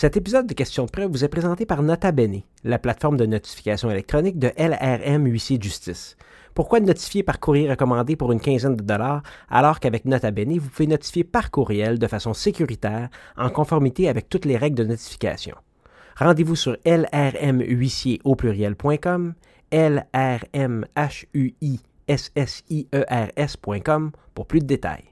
Cet épisode de Questions de preuve vous est présenté par Nota Bene, la plateforme de notification électronique de LRM Huissier Justice. Pourquoi notifier par courrier recommandé pour une quinzaine de dollars alors qu'avec Nota Bene, vous pouvez notifier par courriel de façon sécuritaire en conformité avec toutes les règles de notification? Rendez-vous sur lrmhuissier au pluriel.com, lrmhuissiers.com pour plus de détails.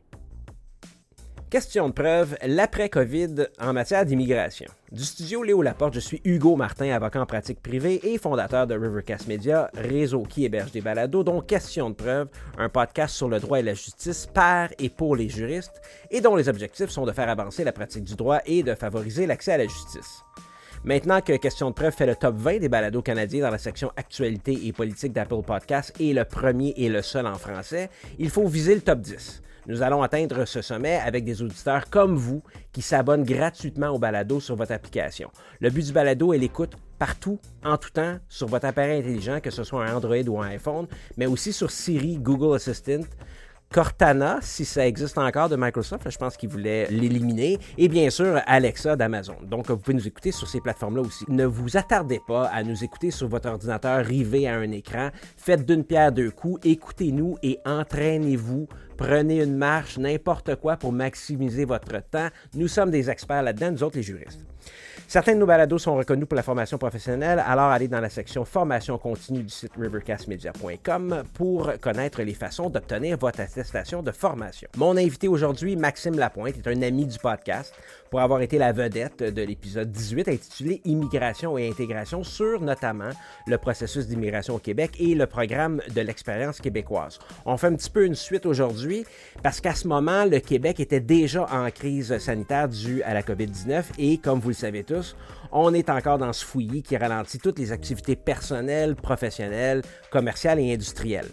Question de preuve, l'après-COVID en matière d'immigration. Du studio Léo Laporte, je suis Hugo Martin, avocat en pratique privée et fondateur de Rivercast Media, réseau qui héberge des balados, dont Question de preuve, un podcast sur le droit et la justice par et pour les juristes, et dont les objectifs sont de faire avancer la pratique du droit et de favoriser l'accès à la justice. Maintenant que Question de preuve fait le top 20 des balados canadiens dans la section Actualité et politique d'Apple Podcasts et le premier et le seul en français, il faut viser le top 10. Nous allons atteindre ce sommet avec des auditeurs comme vous qui s'abonnent gratuitement au balado sur votre application. Le but du balado est l'écoute partout, en tout temps, sur votre appareil intelligent, que ce soit un Android ou un iPhone, mais aussi sur Siri, Google Assistant, Cortana, si ça existe encore de Microsoft, je pense qu'ils voulaient l'éliminer, et bien sûr Alexa d'Amazon. Donc vous pouvez nous écouter sur ces plateformes-là aussi. Ne vous attardez pas à nous écouter sur votre ordinateur rivé à un écran. Faites d'une pierre deux coups, écoutez-nous et entraînez-vous. Prenez une marche, n'importe quoi pour maximiser votre temps. Nous sommes des experts là-dedans, nous autres les juristes. Certains de nos balados sont reconnus pour la formation professionnelle, alors allez dans la section formation continue du site rivercastmedia.com pour connaître les façons d'obtenir votre attestation de formation. Mon invité aujourd'hui, Maxime Lapointe, est un ami du podcast pour avoir été la vedette de l'épisode 18 intitulé Immigration et intégration sur notamment le processus d'immigration au Québec et le programme de l'expérience québécoise. On fait un petit peu une suite aujourd'hui parce qu'à ce moment, le Québec était déjà en crise sanitaire due à la COVID-19 et comme vous le savez tous, on est encore dans ce fouillis qui ralentit toutes les activités personnelles, professionnelles, commerciales et industrielles.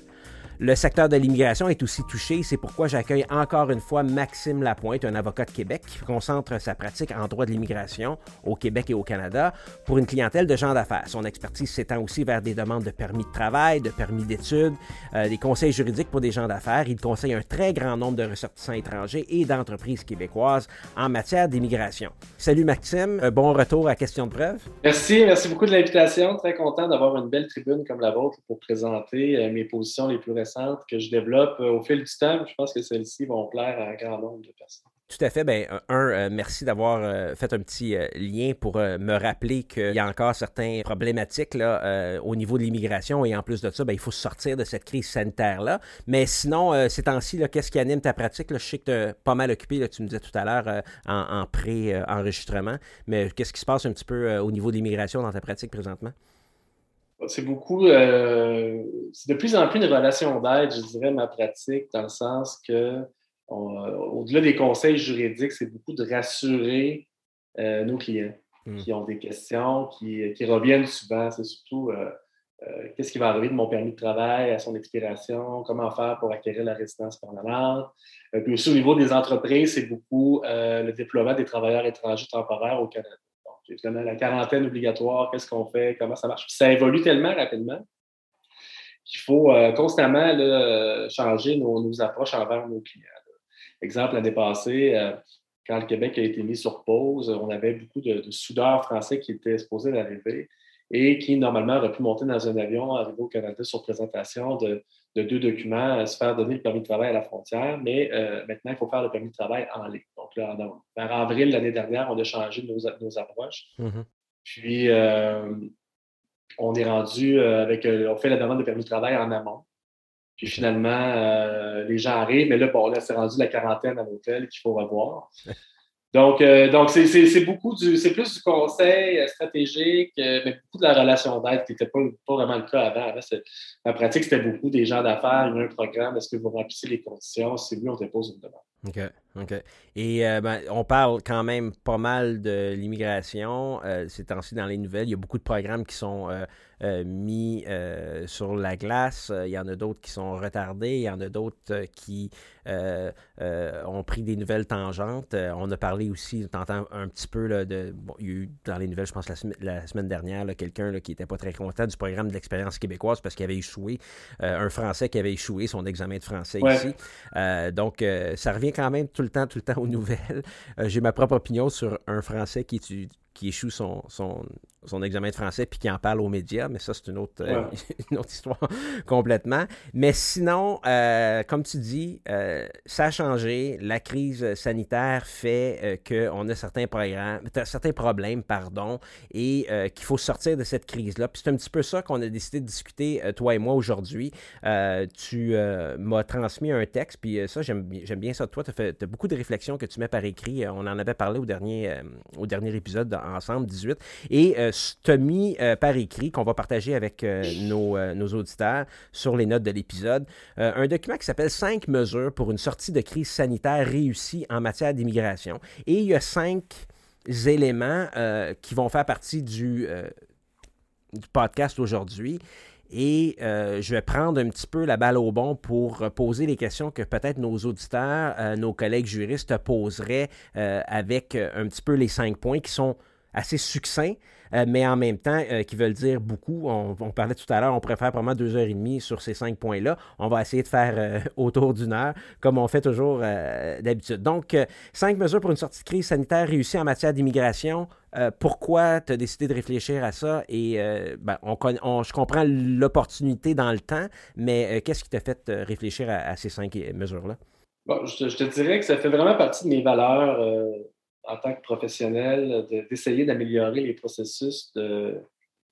Le secteur de l'immigration est aussi touché, c'est pourquoi j'accueille encore une fois Maxime Lapointe, un avocat de Québec qui concentre sa pratique en droit de l'immigration au Québec et au Canada pour une clientèle de gens d'affaires. Son expertise s'étend aussi vers des demandes de permis de travail, de permis d'études, euh, des conseils juridiques pour des gens d'affaires. Il conseille un très grand nombre de ressortissants étrangers et d'entreprises québécoises en matière d'immigration. Salut Maxime, euh, bon retour à Question de preuve. Merci, merci beaucoup de l'invitation. Très content d'avoir une belle tribune comme la vôtre pour présenter euh, mes positions les plus récentes que je développe euh, au fil du temps. Je pense que celles-ci vont plaire à un grand nombre de personnes. Tout à fait. Ben, un, euh, merci d'avoir euh, fait un petit lien pour me rappeler qu'il y a encore certaines problématiques là, au niveau de l'immigration et en plus de ça, ben, il faut sortir de cette crise sanitaire-là. Mais sinon, ces temps-ci, qu'est-ce qui anime ta pratique? Je sais que tu es pas mal occupé, tu me disais tout à l'heure, en pré-enregistrement. Mais qu'est-ce qui se passe un petit peu au niveau de l'immigration dans ta pratique présentement? C'est beaucoup, euh, c'est de plus en plus une relation d'aide, je dirais, ma pratique, dans le sens que, euh, au-delà des conseils juridiques, c'est beaucoup de rassurer euh, nos clients hmm. qui ont des questions, qui, qui reviennent souvent. C'est surtout qu'est-ce qui va arriver de mon permis de travail à son expiration, comment faire pour acquérir la résidence permanente? puis aussi, au niveau des entreprises, c'est beaucoup le déploiement des travailleurs étrangers temporaires au Canada la quarantaine obligatoire, qu'est-ce qu'on fait, comment ça marche. ça évolue tellement rapidement qu'il faut euh, constamment changer nos, approches envers nos clients. Exemple, l'année passée, euh, quand le Québec a été mis sur pause, on avait beaucoup de, de soudeurs français qui étaient supposés d'arriver et qui, normalement, auraient pu monter dans un avion, arriver au Canada sur présentation de, deux documents, euh, se faire donner le permis de travail à la frontière, mais euh, maintenant, il faut faire le permis de travail en ligne. Donc, là, vers avril l'année dernière, on a changé nos, nos approches. Mm-hmm. Puis, euh, on est rendu avec, on fait la demande de permis de travail en amont. Puis finalement, les gens arrivent, mais là, bon, là, c'est rendu la quarantaine à l'hôtel qu'il faut revoir. Donc, euh, donc c'est beaucoup du, c'est plus du conseil euh, stratégique, euh, mais beaucoup de la relation d'aide qui n'était pas, vraiment le cas avant. avant ma pratique, c'était beaucoup des gens d'affaires, il un programme, est-ce que vous remplissez les conditions? Si oui, on dépose une demande. OK, OK. Et ben, on parle quand même pas mal de l'immigration. ces temps-ci, dans les nouvelles, il y a beaucoup de programmes qui sont mis sur la glace. Il y en a d'autres qui sont retardés. Il y en a d'autres qui ont pris des nouvelles tangentes. on a parlé aussi, t'entends un petit peu là, de. Bon, il y a eu dans les nouvelles, je pense, la, semaine dernière, quelqu'un qui n'était pas très content du programme de l'expérience québécoise parce qu'il avait échoué. Euh, un Français qui avait échoué son examen de français ici. Euh, donc, euh, ça revient quand même tout le temps, tout le temps aux nouvelles. J'ai ma propre opinion sur un Français qui, qui échoue son, son, son examen de français puis qui en parle aux médias, mais ça, c'est une, autre, euh, une autre histoire complètement. Mais sinon, euh, comme tu dis, euh, ça a changé. La crise sanitaire fait qu'on a certains, programmes, certains problèmes pardon, et qu'il faut sortir de cette crise-là. Puis c'est un petit peu ça qu'on a décidé de discuter, toi et moi, aujourd'hui. tu m'as transmis un texte, puis ça, j'aime bien ça de toi. Tu as, as, beaucoup de réflexions que tu mets par écrit. On en avait parlé au dernier, au dernier épisode ensemble, 18. Et tu mis euh, par écrit qu'on va partager avec euh, euh, nos, auditeurs sur les notes de l'épisode. un document qui s'appelle Cinq mesures pour une sortie de crise sanitaire réussie en matière d'immigration. Et il y a cinq éléments qui vont faire partie du, du podcast aujourd'hui. Et je vais prendre un petit peu la balle au bon pour poser les questions que peut-être nos auditeurs, nos collègues juristes poseraient avec un petit peu les cinq points qui sont assez succincts, euh, mais en même temps euh, qui veulent dire beaucoup. On, parlait tout à l'heure, on préfère vraiment deux heures et demie sur ces cinq points-là. On va essayer de faire euh, autour d'une heure, comme on fait toujours d'habitude. Donc, cinq mesures pour une sortie de crise sanitaire réussie en matière d'immigration. pourquoi tu as décidé de réfléchir à ça? Et ben, on, je comprends l'opportunité dans le temps, mais qu'est-ce qui t'a fait réfléchir à, ces cinq mesures-là? Bon, je, te, dirais que ça fait vraiment partie de mes valeurs en tant que professionnel d'essayer d'améliorer les processus de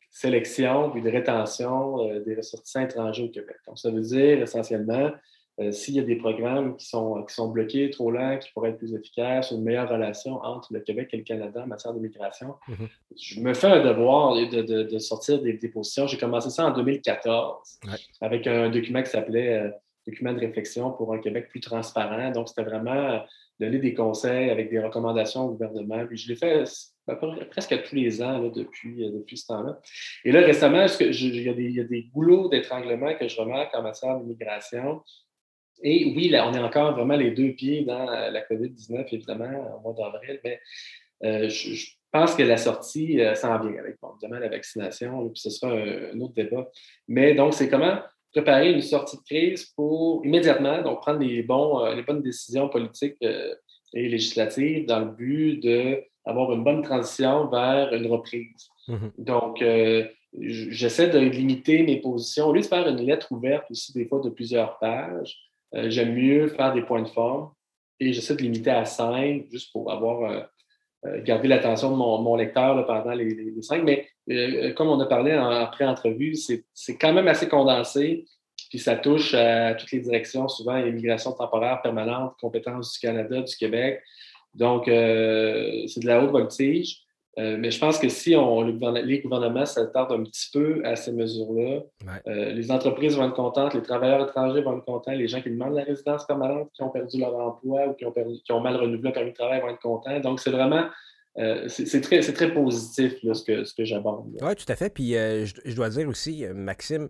sélection et de rétention euh, des ressortissants étrangers au Québec. Donc, ça veut dire essentiellement, euh, s'il y a des programmes qui sont, qui sont bloqués, trop lents, qui pourraient être plus efficaces, une meilleure relation entre le Québec et le Canada en matière d'immigration, mm-hmm. je me fais un devoir de, de, de sortir des, des positions. J'ai commencé ça en 2014 avec un document qui s'appelait euh, Document de réflexion pour un Québec plus transparent. Donc, c'était vraiment donner des conseils avec des recommandations au gouvernement. Puis je l'ai fait presque tous les ans depuis, euh, depuis ce temps-là. Et là, récemment, il, y a des, il y a des goulots d'étranglement que je remarque en matière d'immigration. Et oui, là, on est encore vraiment les deux pieds dans la COVID-19, évidemment, au mois d'avril, mais euh, je, pense que la sortie euh, s'en vient avec, évidemment, la vaccination, puis ce sera un, autre débat. Mais donc, c'est comment préparer une sortie de crise pour immédiatement donc prendre les, bons, euh, les bonnes décisions politiques euh, et législatives dans le but d'avoir une bonne transition vers une reprise. Mm-hmm. Donc, euh, j'essaie de limiter mes positions. Au lieu de faire une lettre ouverte aussi, des fois de plusieurs pages, j'aime mieux faire des points de forme et j'essaie de limiter à cinq juste pour avoir gardé l'attention de mon, lecteur pendant les, cinq. Mais euh, comme on a parlé en, pré-entrevue, c'est quand même assez condensé. Puis ça touche à toutes les directions, souvent immigration temporaire permanente, compétences du Canada, du Québec. Donc, euh, c'est de la haute voltige. Euh, mais je pense que si on, les gouvernements s'attardent un petit peu à ces mesures-là, les entreprises vont être contentes, les travailleurs étrangers vont être contents, les gens qui demandent la résidence permanente, qui ont perdu leur emploi ou qui ont, qui ont mal renouvelé leur permis de travail vont être contents. Donc, c'est vraiment euh, c'est très, très, positif ce que, ce que j'aborde. Oui, tout à fait. Puis euh, je, dois dire aussi, euh, Maxime,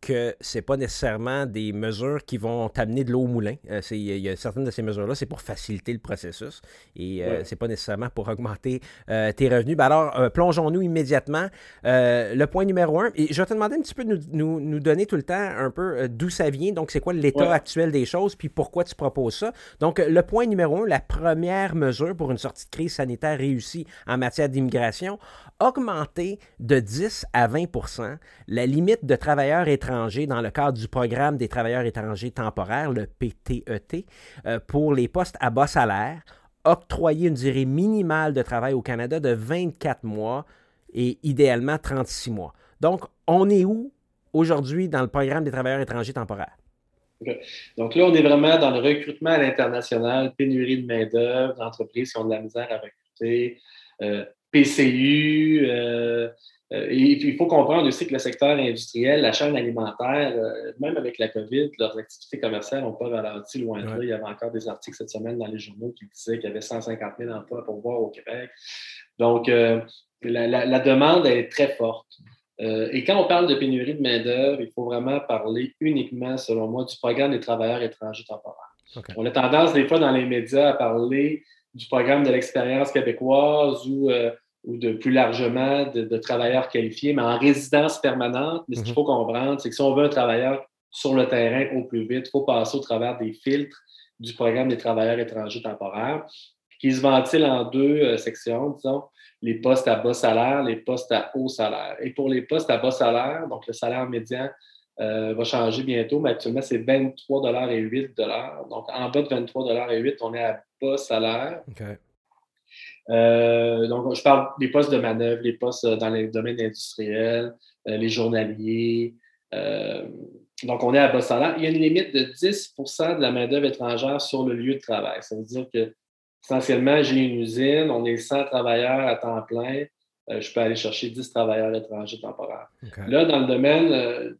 que c'est pas nécessairement des mesures qui vont t'amener de l'eau au moulin. Euh, il y, a certaines de ces mesures-là, c'est pour faciliter le processus et euh, c'est pas nécessairement pour augmenter euh, tes revenus. Ben alors, plongeons-nous immédiatement. le point numéro un, et je vais te demander un petit peu de nous, nous, donner tout le temps un peu d'où ça vient. Donc, c'est quoi l'état actuel des choses, puis pourquoi tu proposes ça. Donc, le point numéro un, la première mesure pour une sortie de crise sanitaire réussie en matière d'immigration, augmenter de 10 à 20% la limite de travailleurs étrangers dans le cadre du programme des travailleurs étrangers temporaires, le PTET, e euh, pour les postes à bas salaire, octroyer une durée minimale de travail au Canada de 24 mois et idéalement 36 mois. Donc, on est où aujourd'hui dans le programme des travailleurs étrangers temporaires? Donc là, on est vraiment dans le recrutement à l'international, pénurie de main-d'œuvre, entreprises qui ont de la misère à recruter, euh, PCU, euh, et puis, il faut comprendre aussi que le secteur industriel, la chaîne alimentaire, euh, même avec la COVID, leurs activités commerciales n'ont pas ralenti loin de là. Il y avait encore des articles cette semaine dans les journaux qui disaient qu'il y avait 150 000 emplois pour voir au Québec. Donc, euh, la, demande est très forte. et quand on parle de pénurie de main-d'œuvre, il faut vraiment parler uniquement, selon moi, du programme des travailleurs étrangers temporaires. On a tendance, des fois, dans les médias, à parler du programme de l'expérience québécoise ou ou de plus largement de, travailleurs qualifiés, mais en résidence permanente. Mais ce qu'il mhm. faut comprendre, c'est que si on veut un travailleur sur le terrain au plus vite, il faut passer au travers des filtres du programme des travailleurs étrangers temporaires, qui se ventilent en deux euh, sections, disons. les postes à bas salaire, les postes à haut salaire. Et pour les postes à bas salaire, donc le salaire médian euh, va changer bientôt, mais actuellement, c'est 23 et 8 Donc, en bas de 23 et 8 on est à bas salaire. Euh, donc, je parle des postes de manœuvre, les postes dans les domaines industriels, euh, les journaliers. donc, on est à bas salaire. Il y a une limite de 10% de la main-d'œuvre étrangère sur le lieu de travail. Ça veut dire que essentiellement, j'ai une usine, on est 100 travailleurs à temps plein. Euh, je peux aller chercher 10 travailleurs étrangers temporaires. Là, dans le domaine, euh,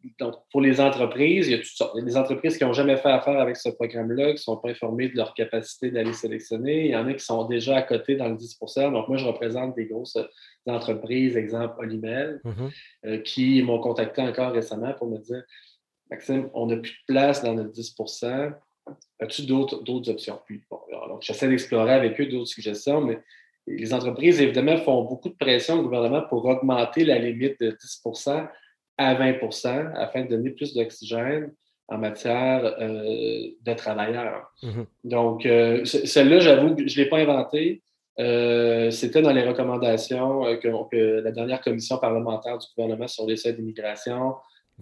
pour les entreprises, il y a toutes sortes. Il y a des entreprises qui n'ont jamais fait affaire avec ce programme-là, qui ne sont pas informées de leur capacité d'aller sélectionner. Il y en a qui sont déjà à côté dans le 10% Donc, moi, je représente des grosses entreprises, exemple Olimel, mm-hmm. qui m'ont contacté encore récemment pour me dire Maxime, on n'a plus de place dans notre 10% As-tu d'autres options? Puis, donc, j'essaie d'explorer avec eux d'autres suggestions, mais les entreprises, évidemment, font beaucoup de pression au gouvernement pour augmenter la limite de 10 à 20% afin de donner plus d'oxygène en matière euh, de travailleurs. Mm-hmm. Donc, euh, celle-là, j'avoue que je ne l'ai pas inventée. Euh, c'était dans les recommandations que, la dernière commission parlementaire du gouvernement sur les seuils d'immigration,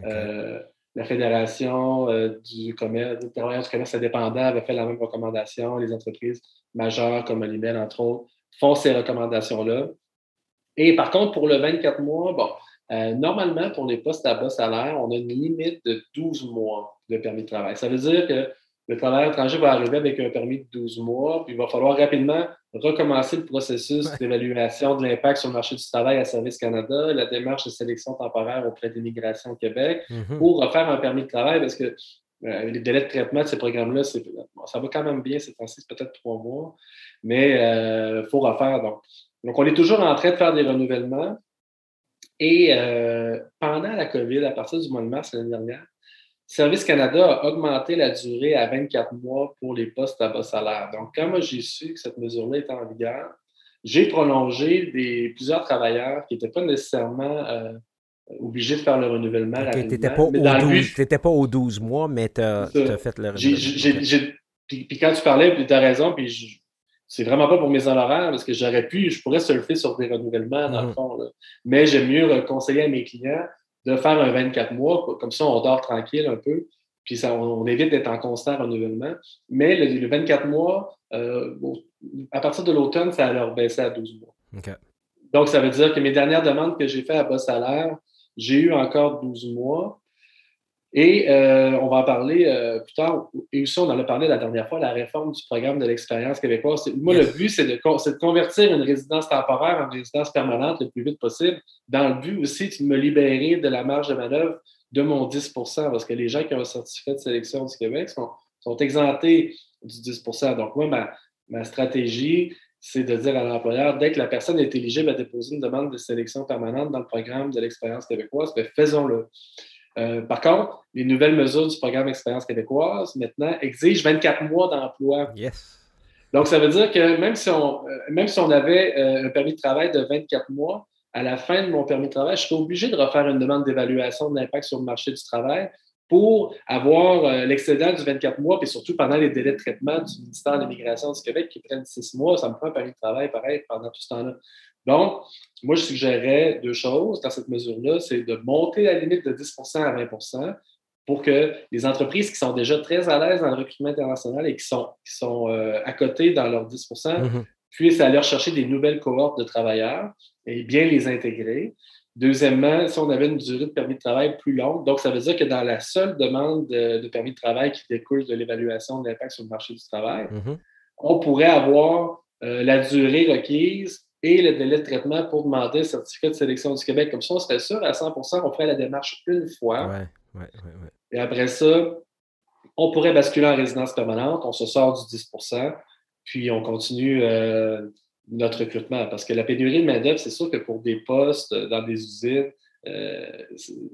la Fédération du commerce, du commerce indépendant avait fait la même recommandation, les entreprises majeures comme Olimel, entre autres, font ces recommandations-là. Et par contre, pour le 24 mois, bon, euh, normalement, pour les postes à bas salaire, on a une limite de 12 mois de permis de travail. Ça veut dire que le travailleur étranger va arriver avec un permis de 12 mois, puis il va falloir rapidement recommencer le processus d'évaluation de l'impact sur le marché du travail à Service Canada, la démarche de sélection temporaire auprès d'immigration au Québec, mm-hmm. pour refaire un permis de travail, parce que euh, les délais de traitement de ces programmes-là, ça va quand même bien, c'est peut-être trois mois, mais il euh, faut refaire. Donc. donc, on est toujours en train de faire des renouvellements. Et euh, pendant la COVID, à partir du mois de mars l'année dernière, Service Canada a augmenté la durée à 24 mois pour les postes à bas salaire. Donc, quand moi j'ai su que cette mesure-là était en vigueur, j'ai prolongé des, plusieurs travailleurs qui n'étaient pas nécessairement obligé de faire le renouvellement Tu n'étais pas, pas, aux 12 mois, mais tu as, fait le renouvellement. Puis, quand tu parlais, tu as raison, puis c'est vraiment pas pour mes honoraires, parce que j'aurais pu, je pourrais surfer sur des renouvellements, dans le mhm. fond. Mais j'aime mieux conseiller à mes clients de faire un 24 mois, comme ça on dort tranquille un peu, puis ça, on, évite d'être en constant renouvellement. Mais le, 24 mois, euh, à partir de l'automne, ça a leur baissé à 12 mois. Donc, ça veut dire que mes dernières demandes que j'ai faites à bas salaire, j'ai eu encore 12 mois. Et euh, on va en parler euh, plus tard. Et aussi, on en a parlé la dernière fois, la réforme du programme de l'expérience québécoise. Moi, le but, c'est de, de, convertir une résidence temporaire en résidence permanente le plus vite possible, dans le but aussi de me libérer de la marge de manœuvre de mon 10% parce que les gens qui ont un certificat de sélection du Québec sont, sont exemptés du 10% Donc, moi, ma, ma stratégie, c'est de dire à l'employeur, dès que la personne est éligible à déposer une demande de sélection permanente dans le programme de l'expérience québécoise, bien, faisons-le. Euh, par contre, les nouvelles mesures du programme Expérience québécoise, maintenant, exigent 24 mois d'emploi. Donc, ça veut dire que même si on, euh, même si on avait euh, un permis de travail de 24 mois, à la fin de mon permis de travail, je serais obligé de refaire une demande d'évaluation de l'impact sur le marché du travail pour avoir euh, l'excédent du 24 mois, puis surtout pendant les délais de traitement du ministère de l'Immigration du Québec qui prennent six mois, ça me prend un permis de travail pareil pendant tout ce temps-là. Donc, moi, je suggérerais deux choses dans cette mesure-là, c'est de monter la limite de 10% à 20% pour que les entreprises qui sont déjà très à l'aise dans le recrutement international et qui sont, qui sont euh, à côté dans leurs 10 mm-hmm. puissent aller chercher des nouvelles cohortes de travailleurs et bien les intégrer. Deuxièmement, si on avait une durée de permis de travail plus longue, donc ça veut dire que dans la seule demande de, permis de travail qui découle de l'évaluation de l'impact sur le marché du travail, mm-hmm. on pourrait avoir euh, la durée requise et le délai de traitement pour demander le certificat de sélection du Québec. Comme ça, on serait sûr à 100% on ferait la démarche une fois. et après ça, on pourrait basculer en résidence permanente, on se sort du 10% puis on continue euh, notre recrutement. Parce que la pénurie de main-d'œuvre, c'est sûr que pour des postes dans des usines, euh,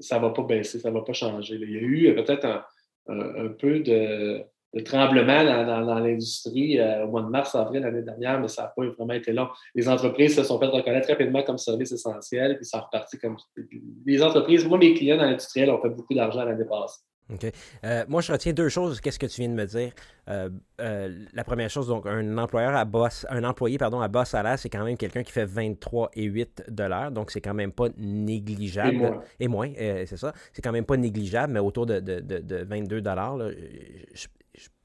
ça ne va pas baisser, ça ne va pas changer. Il y a eu peut-être un, peu de, tremblement dans, l'industrie euh, au mois de mars, avril l'année dernière, mais ça n'a pas vraiment été long. Les entreprises se sont fait reconnaître rapidement comme service essentiel, puis ça reparti comme. Les entreprises, moi, mes clients dans l'industriel ont fait beaucoup d'argent l'année passée. OK? Euh, moi, je retiens deux choses. Qu'est-ce que tu viens de me dire? Euh, euh, la première chose, donc, un employeur à boss, un employé, pardon, à bas salaire, c'est quand même quelqu'un qui fait 23 et 8 dollars. Donc, c'est quand même pas négligeable. Et moins. c'est ça. C'est quand même pas négligeable, mais autour de, de, de, 22 dollars. Je,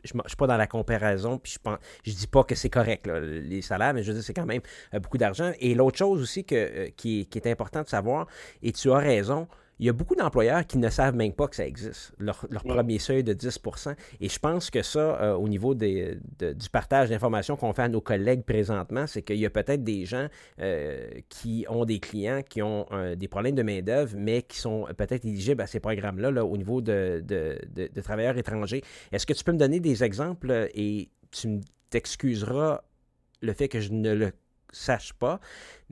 je ne suis pas dans la comparaison, puis je pense, je dis pas que c'est correct, les salaires, mais je veux dire, c'est quand même beaucoup d'argent. Et l'autre chose aussi que, qui, qui, est important de savoir, et tu as raison, il y a beaucoup d'employeurs qui ne savent même pas que ça existe, leur, premier seuil de 10% Et je pense que ça, euh, au niveau des, du partage d'informations qu'on fait à nos collègues présentement, c'est qu'il y a peut-être des gens euh, qui ont des clients qui ont des problèmes de main-d'œuvre, mais qui sont peut-être éligibles à ces programmes-là là, au niveau de, de travailleurs étrangers. Est-ce que tu peux me donner des exemples et tu t'excuseras le fait que je ne le sache pas.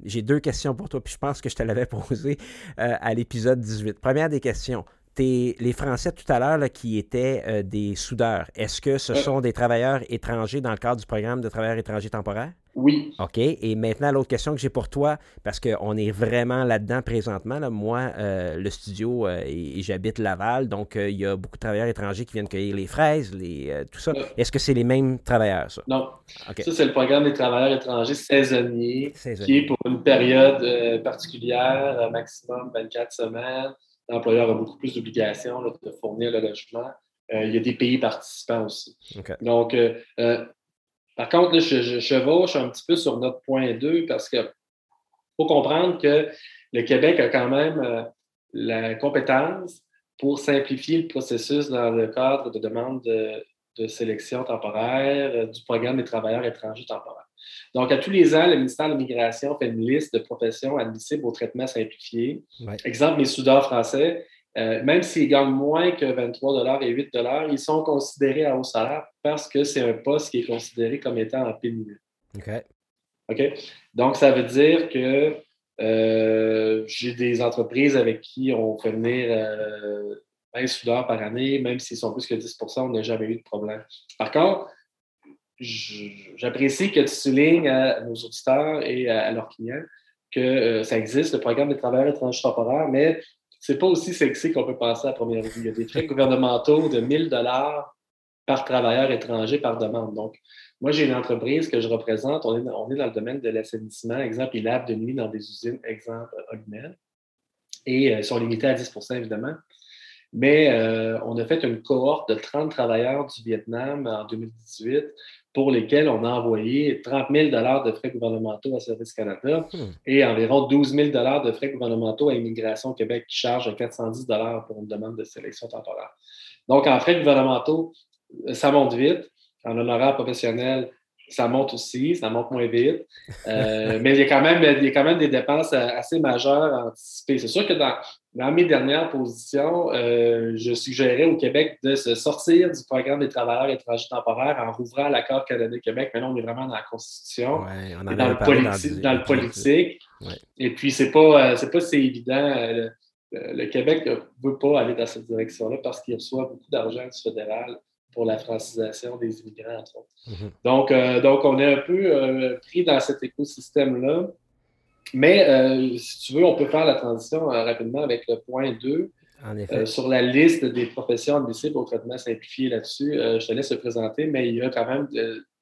J'ai deux questions pour toi, puis je pense que je te l'avais posé euh, à l'épisode 18. Première des questions. les Français tout à l'heure qui étaient euh, des soudeurs, est-ce que ce sont des travailleurs étrangers dans le cadre du programme de travailleurs étrangers temporaires? Oui. OK. Et maintenant, l'autre question que j'ai pour toi, parce qu'on est vraiment là-dedans présentement. Là, moi, euh, le studio, euh, et, j'habite Laval, donc euh, il y a beaucoup de travailleurs étrangers qui viennent cueillir les fraises, les, tout ça. Est-ce que c'est les mêmes travailleurs, ça? Non. Ça, c'est le programme des travailleurs étrangers saisonniers, qui est pour une période particulière, maximum 24 semaines. L'employeur a beaucoup plus d'obligations de fournir le logement. il y a des pays participants aussi. Donc, par contre, là, je, je, chevauche un petit peu sur notre point 2 parce que faut comprendre que le Québec a quand même euh, la compétence pour simplifier le processus dans le cadre de demande de, sélection temporaire euh, du programme des travailleurs étrangers temporaires. Donc, à tous les ans, le ministère de l'Immigration fait une liste de professions admissibles au traitement simplifié. Exemple, les soudeurs français, euh, même s'ils gagnent moins que 23 et 8 ils sont considérés à haut salaire parce que c'est un poste qui est considéré comme étant en pénurie. OK. OK? Donc, ça veut dire que euh, j'ai des entreprises avec qui on fait venir 20 euh, soudeurs par année, même s'ils sont plus que 10% on n'a jamais eu de problème. Par contre, j'apprécie que tu soulignes à nos auditeurs et à, leurs clients que ça existe, le programme des travailleurs étrangers temporaires, mais c'est pas aussi sexy qu'on peut penser à première vue. Il y a des frais gouvernementaux de 1000 dollars par travailleur étranger par demande. Donc, moi, j'ai une entreprise que je représente. On est, dans le domaine de l'assainissement. Exemple, ils lavent de nuit dans des usines, exemple, Ogmel. Et euh, sont limités à 10% évidemment. Mais euh, on a fait une cohorte de 30 travailleurs du Vietnam en 2018 pour lesquels on a envoyé 30 000 de frais gouvernementaux à Service Canada hmm. et environ 12 000 de frais gouvernementaux à Immigration Québec qui charge 410 pour une demande de sélection temporaire. Donc, en frais gouvernementaux, ça monte vite. En honoraire professionnel, ça monte aussi, ça monte moins vite. Euh, mais il y, a quand même, il y a quand même des dépenses assez majeures à anticiper. C'est sûr que dans, dans mes dernières positions, euh, je suggérais au Québec de se sortir du programme des travailleurs étrangers temporaires en rouvrant l'accord Canada-Québec. Maintenant, on est vraiment dans la Constitution, dans, le politique. Et puis, c'est pas, euh, pas si évident. Le, Québec ne veut pas aller dans cette direction-là parce qu'il reçoit beaucoup d'argent du fédéral pour la francisation des immigrants, entre autres. Mhm. donc, euh, donc, on est un peu euh, pris dans cet écosystème-là. Mais euh, si tu veux, on peut faire la transition rapidement avec le point 2. sur la liste des professions admissibles au traitement simplifié là-dessus, je te laisse le présenter, mais il y a quand même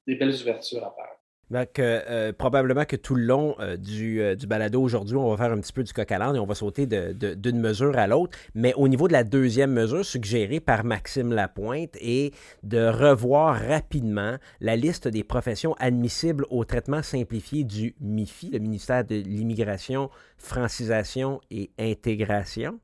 des belles ouvertures à faire. Donc, euh, probablement que tout le long euh, du, euh, du, balado aujourd'hui, on va faire un petit peu du coq à l'âne et on va sauter d'une mesure à l'autre. Mais au niveau de la deuxième mesure suggérée par Maxime Lapointe est de revoir rapidement la liste des professions admissibles au traitement simplifié du MIFI, le ministère de l'Immigration, Francisation et Intégration.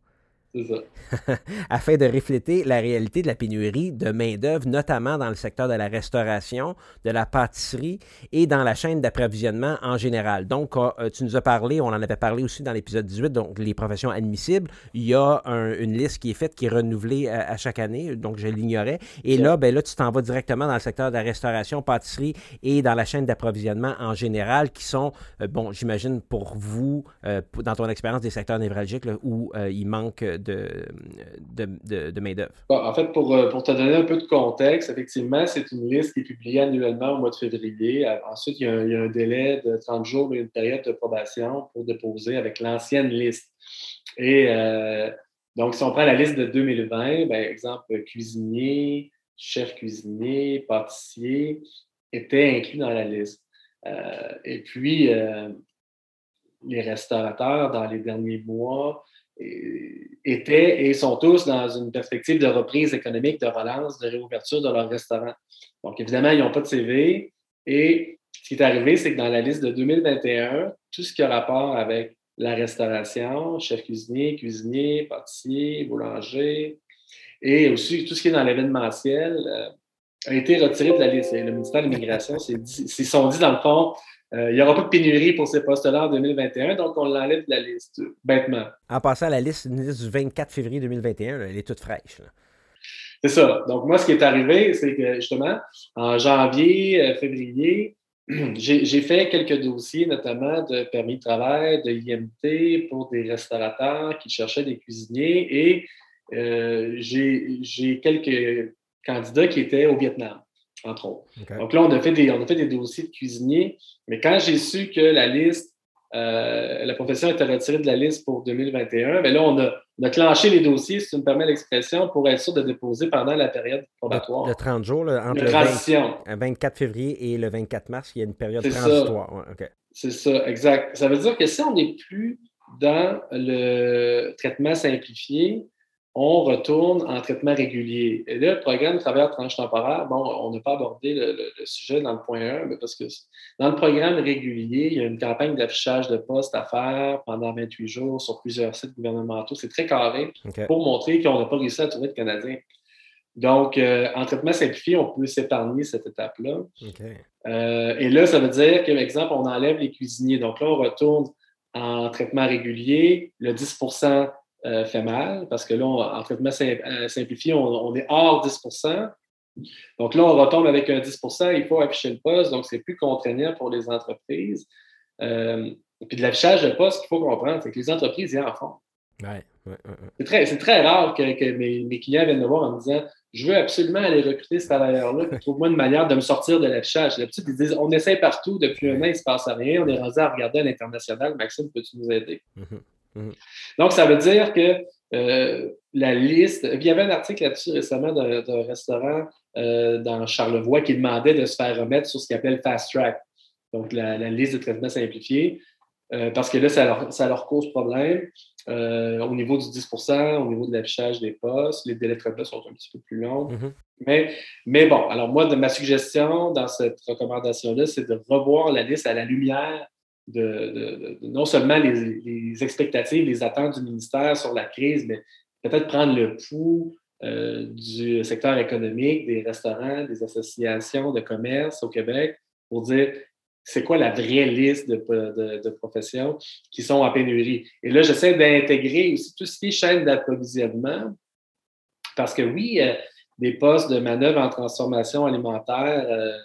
Afin de refléter la réalité de la pénurie de main-d'œuvre, notamment dans le secteur de la restauration, de la pâtisserie et dans la chaîne d'approvisionnement en général. Donc, euh, tu nous as parlé, on en avait parlé aussi dans l'épisode 18, donc les professions admissibles. Il y a une liste qui est faite, qui est renouvelée euh, à, chaque année, donc je l'ignorais. Et là, ben là, tu t'en vas directement dans le secteur de la restauration, pâtisserie et dans la chaîne d'approvisionnement en général, qui sont, euh, bon, j'imagine pour vous, dans ton expérience des secteurs névralgiques, où il manque de, de, main-d'œuvre? en fait, pour, euh, pour, te donner un peu de contexte, effectivement, c'est une liste qui est publiée annuellement au mois de février. Euh, ensuite, il y a un, délai de 30 jours, une période de probation pour déposer avec l'ancienne liste. Et euh, Donc, si on prend la liste de 2020, ben, exemple, cuisinier, chef cuisinier, pâtissier, étaient inclus dans la liste. Et puis, les restaurateurs, dans les derniers mois, étaient et sont tous dans une perspective de reprise économique, de relance, de réouverture de leur restaurant. Donc, évidemment, ils n'ont pas de CV. Et ce qui est arrivé, c'est que dans la liste de 2021, tout ce qui a rapport avec la restauration, chef cuisinier, cuisinier, pâtissier, boulanger, et aussi tout ce qui est dans l'événementiel, euh, a été retiré de la liste. Le ministère de l'Immigration s'est sont dit, dans le fond, euh, il n'y aura pas de pénurie pour ces postes-là en 2021, donc on l'enlève de la liste, bêtement. En passant à la liste, du 24 février 2021, elle est toute fraîche. C'est ça. Donc, moi, ce qui est arrivé, c'est que justement, en janvier, euh, février, j'ai fait quelques dossiers, notamment de permis de travail, de IMT pour des restaurateurs qui cherchaient des cuisiniers et euh, j'ai quelques candidats qui étaient au Vietnam, entre autres. Donc là, on a, fait des, on a fait des dossiers de cuisiniers, mais quand j'ai su que la liste, euh, la profession était retirée de la liste pour 2021, bien là, on a, on a clenché les dossiers, si tu me permets l'expression, pour être sûr de déposer pendant la période probatoire. De 30 jours, entre le 24 février et le 24 mars, il y a une période transitoire. C'est ça, exact. Ça veut dire que si on n'est plus dans le traitement simplifié, on retourne en traitement régulier. Et là, le programme travailleur tranche temporaire, bon, on n'a pas abordé le, sujet dans le point 1, mais parce que dans le programme régulier, il y a une campagne d'affichage de postes à faire pendant 28 jours sur plusieurs sites gouvernementaux. C'est très carré pour montrer qu'on n'a pas réussi à trouver de Canadiens. Donc, euh, en traitement simplifié, on peut s'épargner cette étape-là. Euh, et là, ça veut dire que, par exemple, on enlève les cuisiniers. Donc là, on retourne en traitement régulier. Le 10 euh, fait mal parce que là, en traitement euh, simplifié, on, est hors 10% Donc là, on retombe avec un 10% il faut afficher le poste, donc c'est plus contraignant pour les entreprises. Euh, et puis de l'affichage de poste, qu'il faut comprendre, c'est que les entreprises y en font. c'est très, très, rare que, mes, clients viennent me voir en me disant Je veux absolument aller recruter ce travailleur-là, trouve-moi une manière de me sortir de l'affichage. D'habitude, ils disent On essaie partout, depuis un an, il ne se passe rien, on est rendu à regarder à l'international. Maxime, peux-tu nous aider? Mm-hmm. Mhm. Donc, ça veut dire que euh, la liste. Il y avait un article là-dessus récemment d'un restaurant euh, dans Charlevoix qui demandait de se faire remettre sur ce qu'il appelle Fast Track, donc la, liste de traitement simplifié, euh, parce que là, ça leur, cause problème au niveau du 10% au niveau de l'affichage des postes. Les délais de traitement sont un petit peu plus longs. Mhm. mais, mais bon, alors moi, de ma suggestion dans cette recommandation-là, c'est de revoir la liste à la lumière de, non seulement les, expectatives, les attentes du ministère sur la crise, mais peut-être prendre le pouls euh, du secteur économique, des restaurants, des associations de commerce au Québec pour dire c'est quoi la vraie liste de, professions qui sont en pénurie. Et là, j'essaie d'intégrer aussi tout ce qui est chaîne d'approvisionnement, parce que oui, euh, des postes de manœuvre en transformation alimentaire, euh,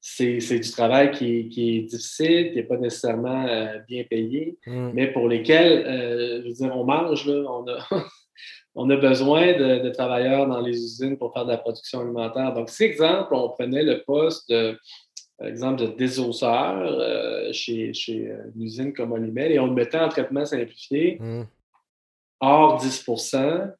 c'est du travail qui, est difficile, qui n'est pas nécessairement euh, bien payé, mm. mais pour lesquels, euh, je veux dire, on mange, là, on, a, on a besoin de, travailleurs dans les usines pour faire de la production alimentaire. Donc, si, exemple, on prenait le poste de, exemple, de désosseur euh, chez, chez une usine comme Olimel et on le mettait en traitement simplifié, mm. hors 10%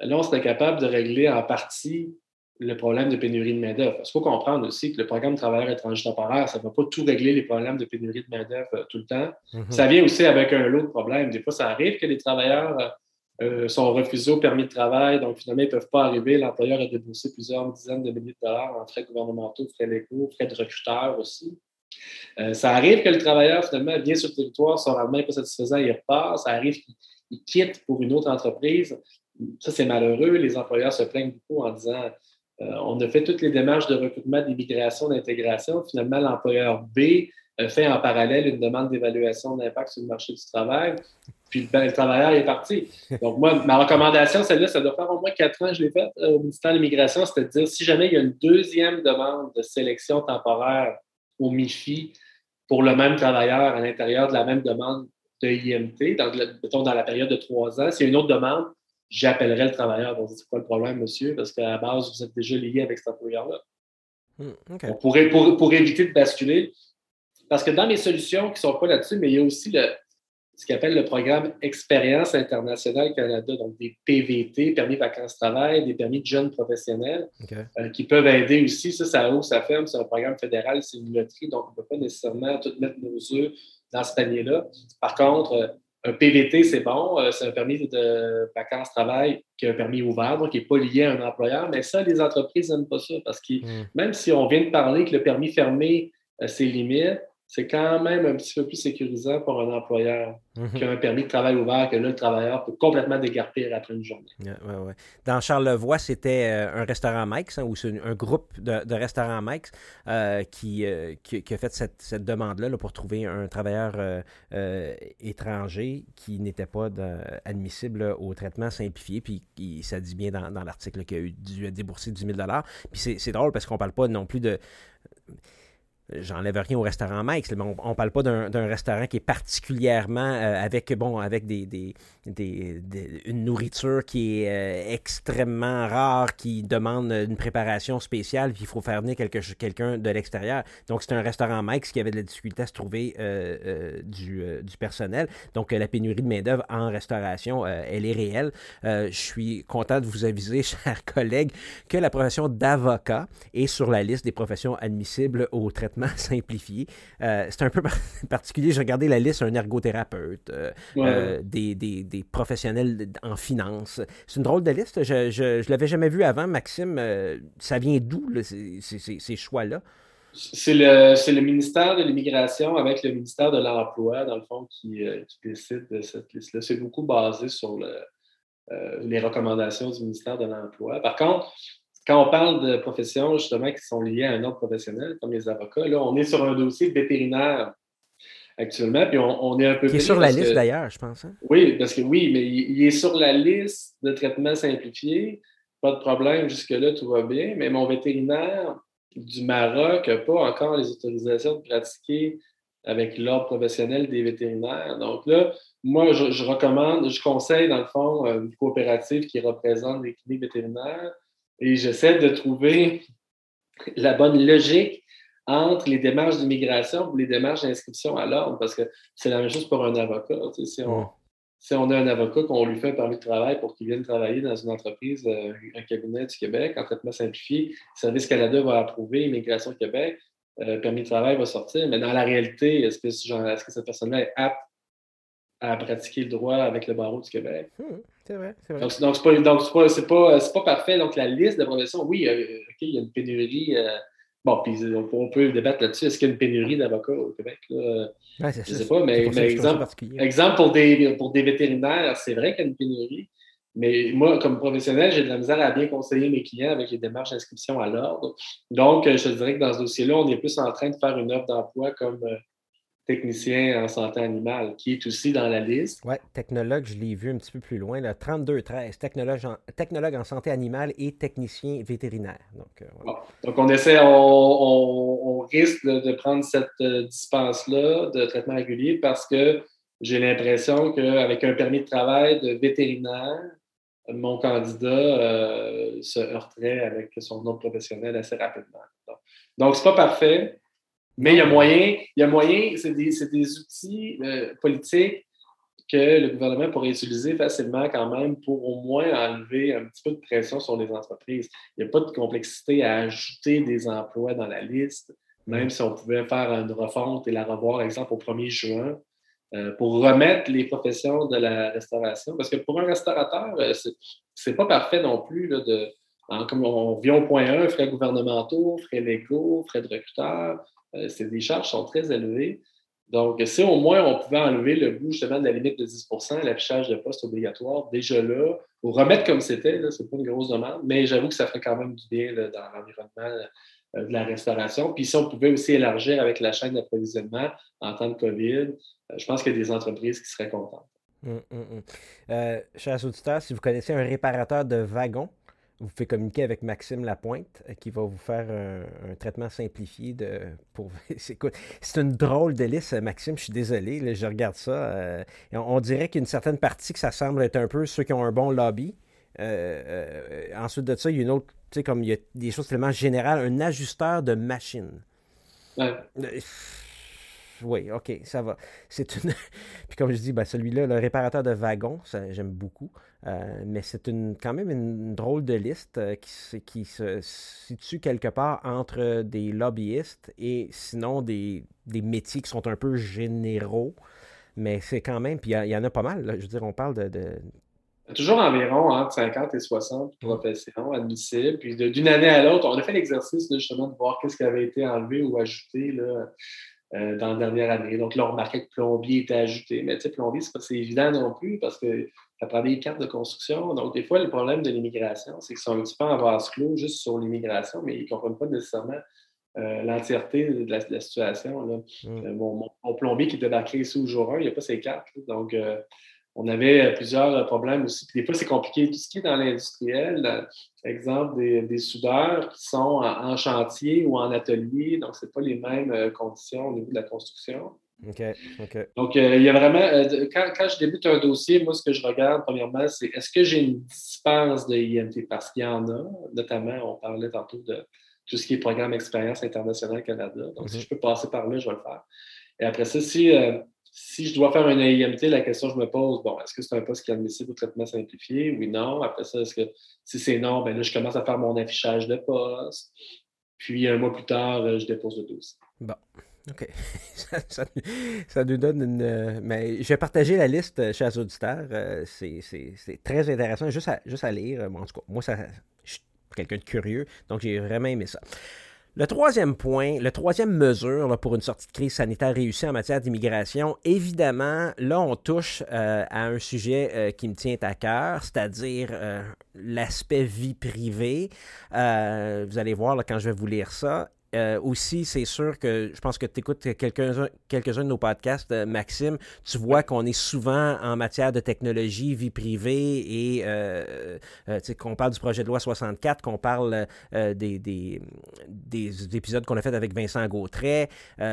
là, on serait capable de régler en partie le problème de pénurie de main-d'œuvre. Il faut comprendre aussi que le programme de travailleurs étrangers temporaires, ça ne va pas tout régler les problèmes de pénurie de main-d'œuvre euh, tout le temps. Mm-hmm. Ça vient aussi avec un lot de problèmes. Des fois, ça arrive que les travailleurs euh, euh, sont refusés au permis de travail, donc finalement, ils ne peuvent pas arriver. L'employeur a déboursé plusieurs dizaines de milliers de dollars en frais gouvernementaux, frais légaux, frais de recruteur aussi. ça arrive que le travailleur, finalement, vient sur le territoire, son rendement n'est pas satisfaisant, il repart. Ça arrive qu'il quitte pour une autre entreprise. Ça, c'est malheureux. Les employeurs se plaignent beaucoup en disant on a fait toutes les démarches de recrutement, d'immigration, d'intégration. Finalement, l'employeur B fait en parallèle une demande d'évaluation d'impact sur le marché du travail. Puis le, travailleur est parti. Donc, moi, ma recommandation, celle-là, ça doit faire au moins quatre ans je l'ai faite euh, au ministère de l'Immigration, c'est-à-dire si jamais il y a une deuxième demande de sélection temporaire au MIFI pour le même travailleur à l'intérieur de la même demande de IMT, dans, mettons dans la période de trois ans, s'il y a une autre demande, j'appellerai le travailleur pour dire c'est quoi le problème, monsieur, parce qu'à la base, vous êtes déjà lié avec cet employeur-là. Hmm, pour, pour, éviter de basculer. Parce que dans mes solutions qui ne sont pas là-dessus, mais il y a aussi le. ce qu'ils appellent le programme Expérience internationale Canada, donc des PVT, permis vacances-travail, des permis de jeunes professionnels, euh, qui peuvent aider aussi. Ça, ça ouvre, ça ferme, c'est un programme fédéral, c'est une loterie, donc on ne peut pas nécessairement tout mettre nos œufs dans ce panier-là. Par contre, euh, un PVT, c'est bon, euh, c'est un permis de vacances-travail qui est un permis ouvert, donc qui n'est pas lié à un employeur, mais ça, les entreprises n'aiment pas ça parce que hmm. même si on vient de parler que le permis fermé, c'est limite, c'est quand même un petit peu plus sécurisant pour un employeur mhm. qui a un permis de travail ouvert, que là, le travailleur peut complètement dégarpir après une journée. Dans Charlevoix, c'était euh, un restaurant Mike's, hein, ou c'est un groupe de, de restaurants Mike's euh, qui, euh, qui, a fait cette, demande-là pour trouver un travailleur étranger qui n'était pas admissible au traitement simplifié. Puis ça dit bien dans, l'article qu'il a eu dû débourser 10 000 Puis c'est drôle parce qu'on ne parle pas non plus de J'enlève rien au restaurant Mike's, mais on ne parle pas d'un restaurant qui est particulièrement euh, avec bon avec des, des, une nourriture qui est euh, extrêmement rare, qui demande une préparation spéciale, puis il faut faire venir quelqu'un de l'extérieur. Donc c'est un restaurant Mike's qui avait de la difficulté à se trouver euh, du, du, personnel. Donc la pénurie de main-d'œuvre en restauration, elle est réelle. je suis content de vous aviser, chers collègues, que la profession d'avocat est sur la liste des professions admissibles au traitement simplifié. Euh, c'est un peu particulier. J'ai regardé la liste, un ergothérapeute, euh, euh, des, des, professionnels en finance. C'est une drôle de liste. Je ne l'avais jamais vu avant. Maxime, ça vient d'où ces, choix-là? C'est le, le, ministère de l'Immigration avec le ministère de l'Emploi, dans le fond, qui, qui décide de cette liste-là. C'est beaucoup basé sur le, les recommandations du ministère de l'Emploi. Par contre, quand on parle de professions justement qui sont liées à un autre professionnel, comme les avocats, là, on est sur un dossier vétérinaire actuellement, puis on, est un peu. Qui est sur la liste d'ailleurs, je pense. Hein? Oui, parce que oui, mais il, est sur la liste de traitements simplifiés. Pas de problème, jusque-là, tout va bien. Mais mon vétérinaire du Maroc n'a pas encore les autorisations de pratiquer avec l'ordre professionnel des vétérinaires. Donc là, moi, je, je, recommande, je conseille, dans le fond, une coopérative qui représente les cliniques vétérinaires et j'essaie de trouver la bonne logique entre les démarches d'immigration et les démarches d'inscription à l'ordre, parce que c'est la même chose pour un avocat. si, on, a un avocat qu'on lui fait un permis de travail pour qu'il vienne travailler dans une entreprise, euh, un cabinet du Québec, en traitement simplifié, Service Canada va approuver, Immigration Québec, euh, permis de travail va sortir, mais dans la réalité, est-ce que, est-ce que cette personne-là est apte à pratiquer le droit avec le barreau du Québec? C'est vrai, c'est vrai. Donc, donc c'est pas, pas, pas, parfait. Donc, la liste de professions, oui, euh, OK, il y a une pénurie. Euh, bon, puis on, peut débattre là-dessus. Est-ce qu'il y a une pénurie d'avocats au Québec? Là? Ouais, je ne sais pas, mais, exemple, exemple pour, des, pour des vétérinaires, c'est vrai qu'il y a une pénurie. Mais moi, comme professionnel, j'ai de la misère à bien conseiller mes clients avec les démarches d'inscription à l'ordre. Donc, je dirais que dans ce dossier-là, on est plus en train de faire une offre d'emploi comme euh, technicien en santé animale, qui est aussi dans la liste. Oui, technologue, je l'ai vu un petit peu plus loin, 32-13, technologue en, technologue en santé animale et technicien vétérinaire. Donc, euh, Donc on essaie, on, risque de, prendre cette euh, dispense-là de traitement régulier parce que j'ai l'impression qu'avec un permis de travail de vétérinaire, mon candidat euh, se heurterait avec son nom professionnel assez rapidement. Donc, ce n'est pas parfait. Mais il y a moyen, il y a moyen, c'est des, des, outils euh, politiques que le gouvernement pourrait utiliser facilement quand même pour au moins enlever un petit peu de pression sur les entreprises. Il n'y a pas de complexité à ajouter des emplois dans la liste, même si on pouvait faire une refonte et la revoir, par exemple, au 1er juin, euh, pour remettre les professions de la restauration. Parce que pour un restaurateur, euh, c'est pas parfait non plus là, de. comme on vient au point 1, frais gouvernementaux, frais légaux, frais de recruteur, c'est des charges sont très élevées. Donc, si au moins on pouvait enlever le bout justement de la limite de 10% l'affichage de poste obligatoire, déjà là, ou remettre comme c'était, ce n'est pas une grosse demande, mais j'avoue que ça ferait quand même du bien dans l'environnement euh, de la restauration. Puis si on pouvait aussi élargir avec la chaîne d'approvisionnement en temps de COVID, euh, je pense qu'il y a des entreprises qui seraient contentes. Hum, hum, hum. chers auditeurs, si vous connaissez un réparateur de wagons, vous pouvez communiquer avec Maxime Lapointe euh, qui va vous faire un, traitement simplifié de pour c'est une drôle de liste Maxime je suis désolé je regarde ça euh, on, dirait qu'il y a une certaine partie que ça semble être un peu ceux qui ont un bon lobby euh, ensuite de ça il y a une autre tu sais comme il y a des choses tellement générales un ajusteur de machine oui, OK, ça va. C'est une. Puis comme je dis, ben, celui-là, le réparateur de wagons, j'aime beaucoup. Euh, mais c'est une, quand même une drôle de liste euh, qui, qui, se situe quelque part entre des lobbyistes et sinon des, des métiers qui sont un peu généraux. Mais c'est quand même, puis il y, en a pas mal. Je veux dire, on parle de, de... Toujours environ entre 50 et 60 professions admissibles. Puis d'une année à l'autre, on a fait l'exercice justement de voir qu'est-ce qui avait été enlevé ou ajouté là, euh, dans la dernière année. Donc là, on remarquait que plombier était ajouté. Mais tu sais, plombier, c'est pas c'est évident non plus parce que ça prend des cartes de construction. Donc, des fois, le problème de l'immigration, c'est qu'ils sont un petit peu en vase clos juste sur l'immigration, mais ils ne comprennent pas nécessairement euh, l'entièreté de, la, situation. Là. Mm. Euh, mon, plombier qui était débarqué ici au jour 1, il n'y a pas ses cartes. Donc, euh, on avait plusieurs problèmes aussi. Puis des fois, c'est compliqué. Tout ce qui est dans l'industriel, exemple, des, soudeurs qui sont en, chantier ou en atelier, donc ce pas les mêmes conditions au niveau de la construction. Donc, il y a vraiment. quand, quand, je débute un dossier, moi, ce que je regarde, premièrement, c'est est-ce que j'ai une dispense de IMT? Parce qu'il y en a, notamment, on parlait tantôt de tout ce qui est programme Expérience internationale Canada. Donc, si mhm. je peux passer par là, je vais le faire. Et après ça, si, euh, si je dois faire un AIMT, la question que je me pose, bon, est-ce que c'est un poste qui est admissible au traitement simplifié? Oui, non. Après ça, est-ce que si c'est non, ben là, je commence à faire mon affichage de poste. Puis un mois plus tard, euh, je dépose le dossier. Bon. OK. ça, nous donne une. Euh, mais je vais partager la liste chez les auditeurs. c'est très intéressant, juste à, juste à lire. en tout cas, moi, ça, quelqu'un de curieux. Donc, j'ai vraiment aimé ça. Le troisième point, la troisième mesure pour une sortie de crise sanitaire réussie en matière d'immigration, évidemment, là, on touche euh, à un sujet euh, qui me tient à cœur, c'est-à-dire euh, l'aspect vie privée. vous allez voir quand je vais vous lire ça. Euh, aussi, c'est sûr que je pense que tu écoutes quelques-uns quelques de nos podcasts, euh, Maxime. Tu vois qu'on est souvent en matière de technologie, vie privée et euh, qu'on parle du projet de loi 64, qu'on parle des, des, des, épisodes qu'on a fait avec Vincent Gautret.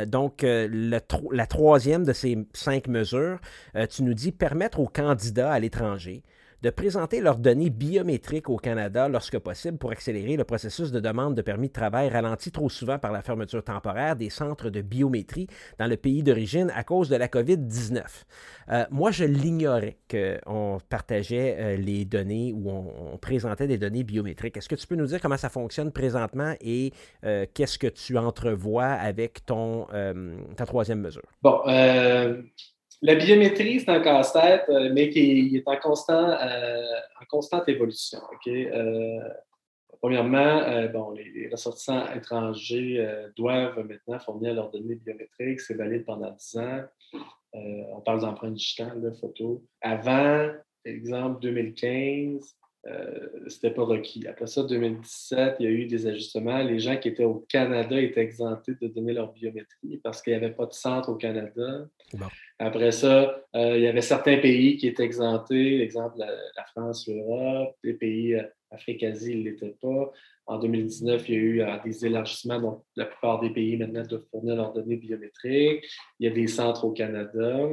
donc, le, la troisième de ces cinq mesures, tu nous dis permettre aux candidats à l'étranger de présenter leurs données biométriques au Canada lorsque possible pour accélérer le processus de demande de permis de travail ralenti trop souvent par la fermeture temporaire des centres de biométrie dans le pays d'origine à cause de la COVID-19. Euh, moi, je l'ignorais qu'on partageait euh, les données ou on, présentait des données biométriques. Est-ce que tu peux nous dire comment ça fonctionne présentement et euh, qu'est-ce que tu entrevois avec ton, ta troisième mesure? Bon, la biométrie, c'est un casse-tête, euh, mais qui est en, constant, euh, constante évolution. Euh, premièrement, bon, les, ressortissants étrangers doivent maintenant fournir leurs données biométriques. C'est valide pendant 10 ans. on parle d'empreintes digitales, de photos. Avant, exemple 2015, euh, c'était pas requis. Après ça, 2017, il y a eu des ajustements. Les gens qui étaient au Canada étaient exemptés de donner leur biométrie parce qu'il n'y avait pas de centre au Canada. Après ça, euh, il y avait certains pays qui étaient exemptés, exemple la, France, l'Europe, les pays euh, Afrique-Asie, ils ne l'étaient pas. En 2019, il y a eu des élargissements, donc la plupart des pays maintenant doivent fournir leurs données biométriques. Il y a des centres au Canada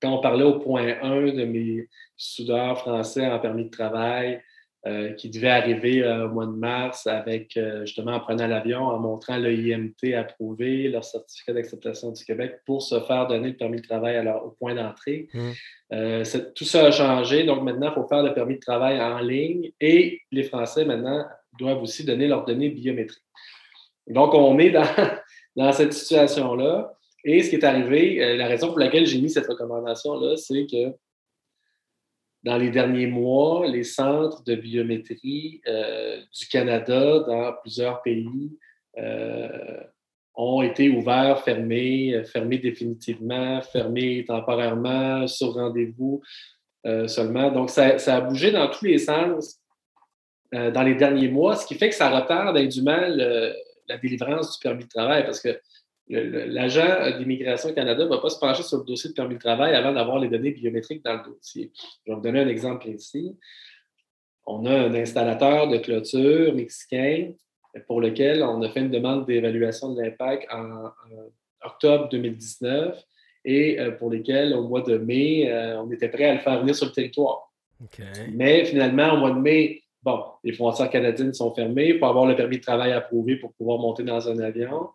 quand on parlait au point 1 de mes soudeurs français en permis de travail, euh, qui devaient arriver euh, au mois de mars avec, euh, justement, en prenant l'avion, en montrant le IMT approuvé, leur certificat d'acceptation du Québec pour se faire donner le permis de travail à au point d'entrée. Mmh. tout ça a changé. Donc, maintenant, il faut faire le permis de travail en ligne et les Français, maintenant, doivent aussi donner leurs données biométriques. Donc, on est dans, dans cette situation-là. Et ce qui est arrivé, euh, la raison pour laquelle j'ai mis cette recommandation-là, c'est que dans les derniers mois, les centres de biométrie euh, du Canada dans plusieurs pays euh, ont été ouverts, fermés, fermés définitivement, fermés temporairement, sur rendez-vous seulement. Donc, ça, a bougé dans tous les sens dans les derniers mois, ce qui fait que ça retarde indûment la délivrance du permis de travail parce que l'agent d'immigration Canada ne va pas se pencher sur le dossier de permis de travail avant d'avoir les données biométriques dans le dossier. Je vais vous donner un exemple ici. On a un installateur de clôture mexicain pour lequel on a fait une demande d'évaluation de l'impact en, octobre 2019 et euh, pour lesquels, au mois de mai, euh, on était prêt à le faire venir sur le territoire. Mais finalement, au mois de mai, bon, les frontières canadiennes sont fermées pour avoir le permis de travail approuvé pour pouvoir monter dans un avion.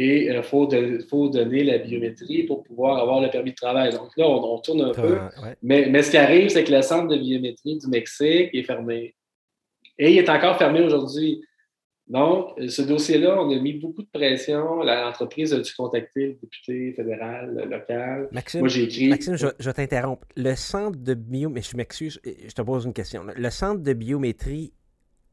Et il faut, faut, donner la biométrie pour pouvoir avoir le permis de travail. Donc là, on, tourne un peu. Mais, mais, ce qui arrive, c'est que le centre de biométrie du Mexique est fermé. Et il est encore fermé aujourd'hui. Donc, ce dossier-là, on a mis beaucoup de pression. L'entreprise a dû contacter le député fédéral, le local. Maxime, Moi, j'ai écrit. Maxime, je, je t'interromps. Le centre de bio... Mais je m'excuse, je te pose une question. Le centre de biométrie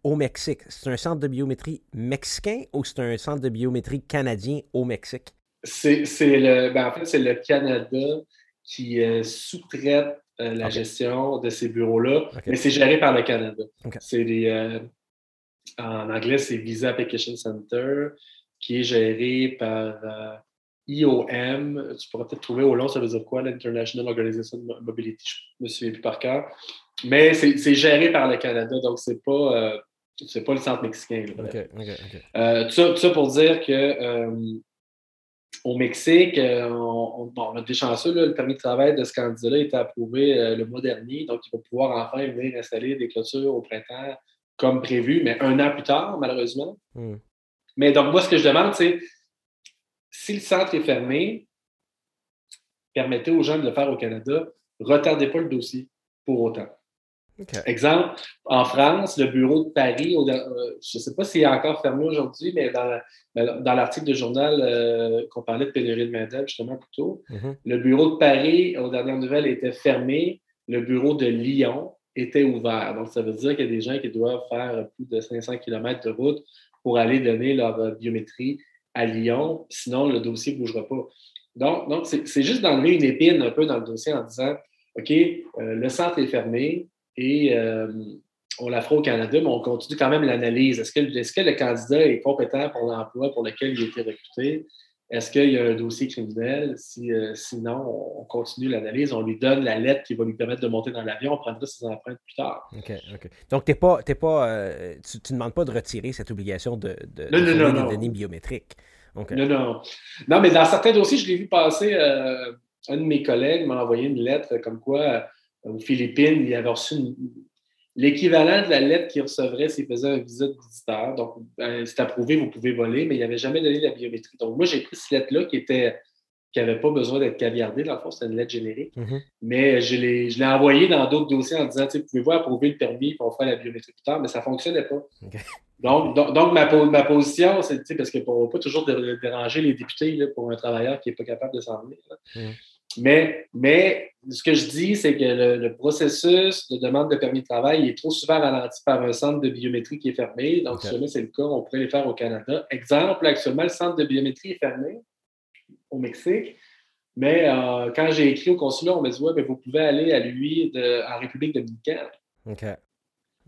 au Mexique, c'est un centre de biométrie mexicain ou c'est un centre de biométrie canadien au Mexique? C'est le... Ben, en fait, c'est le Canada qui euh, sous-traite euh, la gestion de ces bureaux-là, mais c'est géré par le Canada. C'est des... Euh, en anglais, c'est Visa Application Center, qui est géré par IOM. Tu pourras peut-être trouver au long, ça veut dire quoi, l'International Organization of Mobility, je ne me souviens plus par cœur. Mais c'est géré par le Canada, donc c'est pas, euh, pas le centre mexicain. Euh, tout, ça, pour dire que au Mexique, on, a des chanceux, le permis de travail de ce candidat-là a été approuvé le mois dernier, donc il va pouvoir enfin venir installer des clôtures au printemps comme prévu, mais un an plus tard, malheureusement. Hmm. Mais donc, moi, ce que je demande, c'est si le centre est fermé, permettez aux gens de le faire au Canada, retardez pas le dossier pour autant. Exemple, en France, le bureau de Paris, euh, je ne sais pas s'il est encore fermé aujourd'hui, mais dans, l'article de journal euh, qu'on parlait de pénurie de main-d'œuvre, justement, plus tôt, mm-hmm. le bureau de Paris, aux dernières nouvelles, était fermé. Le bureau de Lyon était ouvert. Donc, ça veut dire qu'il y a des gens qui doivent faire plus de 500 km de route pour aller donner leur euh, biométrie à Lyon. Sinon, le dossier ne bougera pas. Donc, donc c'est juste d'enlever une épine un peu dans le dossier en disant OK, euh, le centre est fermé et euh, on la fera au Canada, mais on continue quand même l'analyse. Est-ce que, est -ce que le candidat est compétent pour l'emploi pour lequel il a été recruté? Est-ce qu'il y a un dossier criminel? Si, euh, sinon, on continue l'analyse, on lui donne la lettre qui va lui permettre de monter dans l'avion, on prendra ses empreintes plus tard. OK, OK. Donc, t'es pas, pas, euh, tu ne demandes pas de retirer cette obligation de, de, de données biométriques. Non, non. Non, mais dans certains dossiers, je l'ai vu passer, euh, un de mes collègues m'a envoyé une lettre comme quoi, aux Philippines, il avait reçu une, l'équivalent de la lettre qu'il recevrait s'il faisait un visa de visiteur. Donc, ben, c'est approuvé, vous pouvez voler, mais il n'avait jamais donné la biométrie. Donc, moi, j'ai pris cette lettre-là qui était qui n'avait pas besoin d'être caviardée, dans le fond, c'était une lettre générique. Mm-hmm. Mais je l'ai, envoyée dans d'autres dossiers en disant, pouvez-vous approuver le permis pour faire la biométrie plus tard, mais ça ne fonctionnait pas. Donc, donc, ma, ma, position, c'est parce pour ne pas toujours déranger les députés pour un travailleur qui n'est pas capable de s'en venir. Mais, mais ce que je dis, c'est que le, processus de demande de permis de travail est trop souvent ralenti par un centre de biométrie qui est fermé. Donc, si jamais c'est le cas, on pourrait les faire au Canada. Exemple, actuellement, le centre de biométrie est fermé au Mexique. Mais euh, quand j'ai écrit au consulat, on m'a dit Ouais, ben, vous pouvez aller à lui en République dominicaine.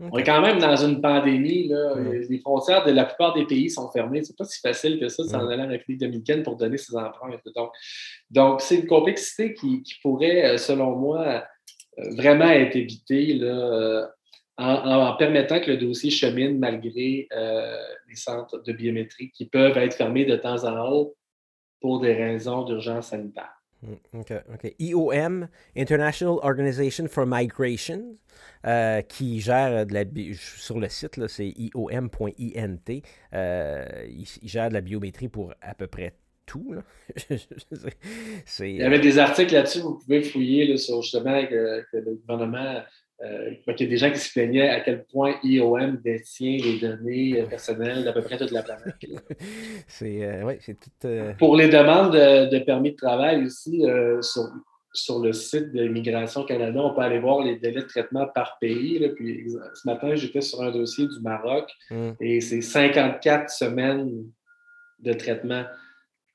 On est quand même dans une pandémie. Là. Les frontières de la plupart des pays sont fermées. C'est pas si facile que ça de s'en aller en République dominicaine pour donner ses empreintes. Donc, donc c'est une complexité qui, pourrait, euh, selon moi, euh, vraiment être évitée là, euh, en, permettant que le dossier chemine malgré les centres de biométrie qui peuvent être fermés de temps en temps pour des raisons d'urgence sanitaire. Mm, OK. IOM, International Organization for Migration, euh, qui gère de la sur le site, c'est iom.int. Euh, il, gère de la biométrie pour à peu près tout. il y avait des articles là-dessus, vous pouvez fouiller sur justement que, le gouvernement euh, il y a des gens qui se plaignaient à quel point IOM détient les données personnelles d'à peu près toute la planète. c'est ouais, tout. Pour les demandes de, permis de travail aussi, sur, sur le site de Immigration Canada, on peut aller voir les délais de traitement par pays. Puis, ce matin, j'étais sur un dossier du Maroc hmm. et c'est 54 semaines de traitement.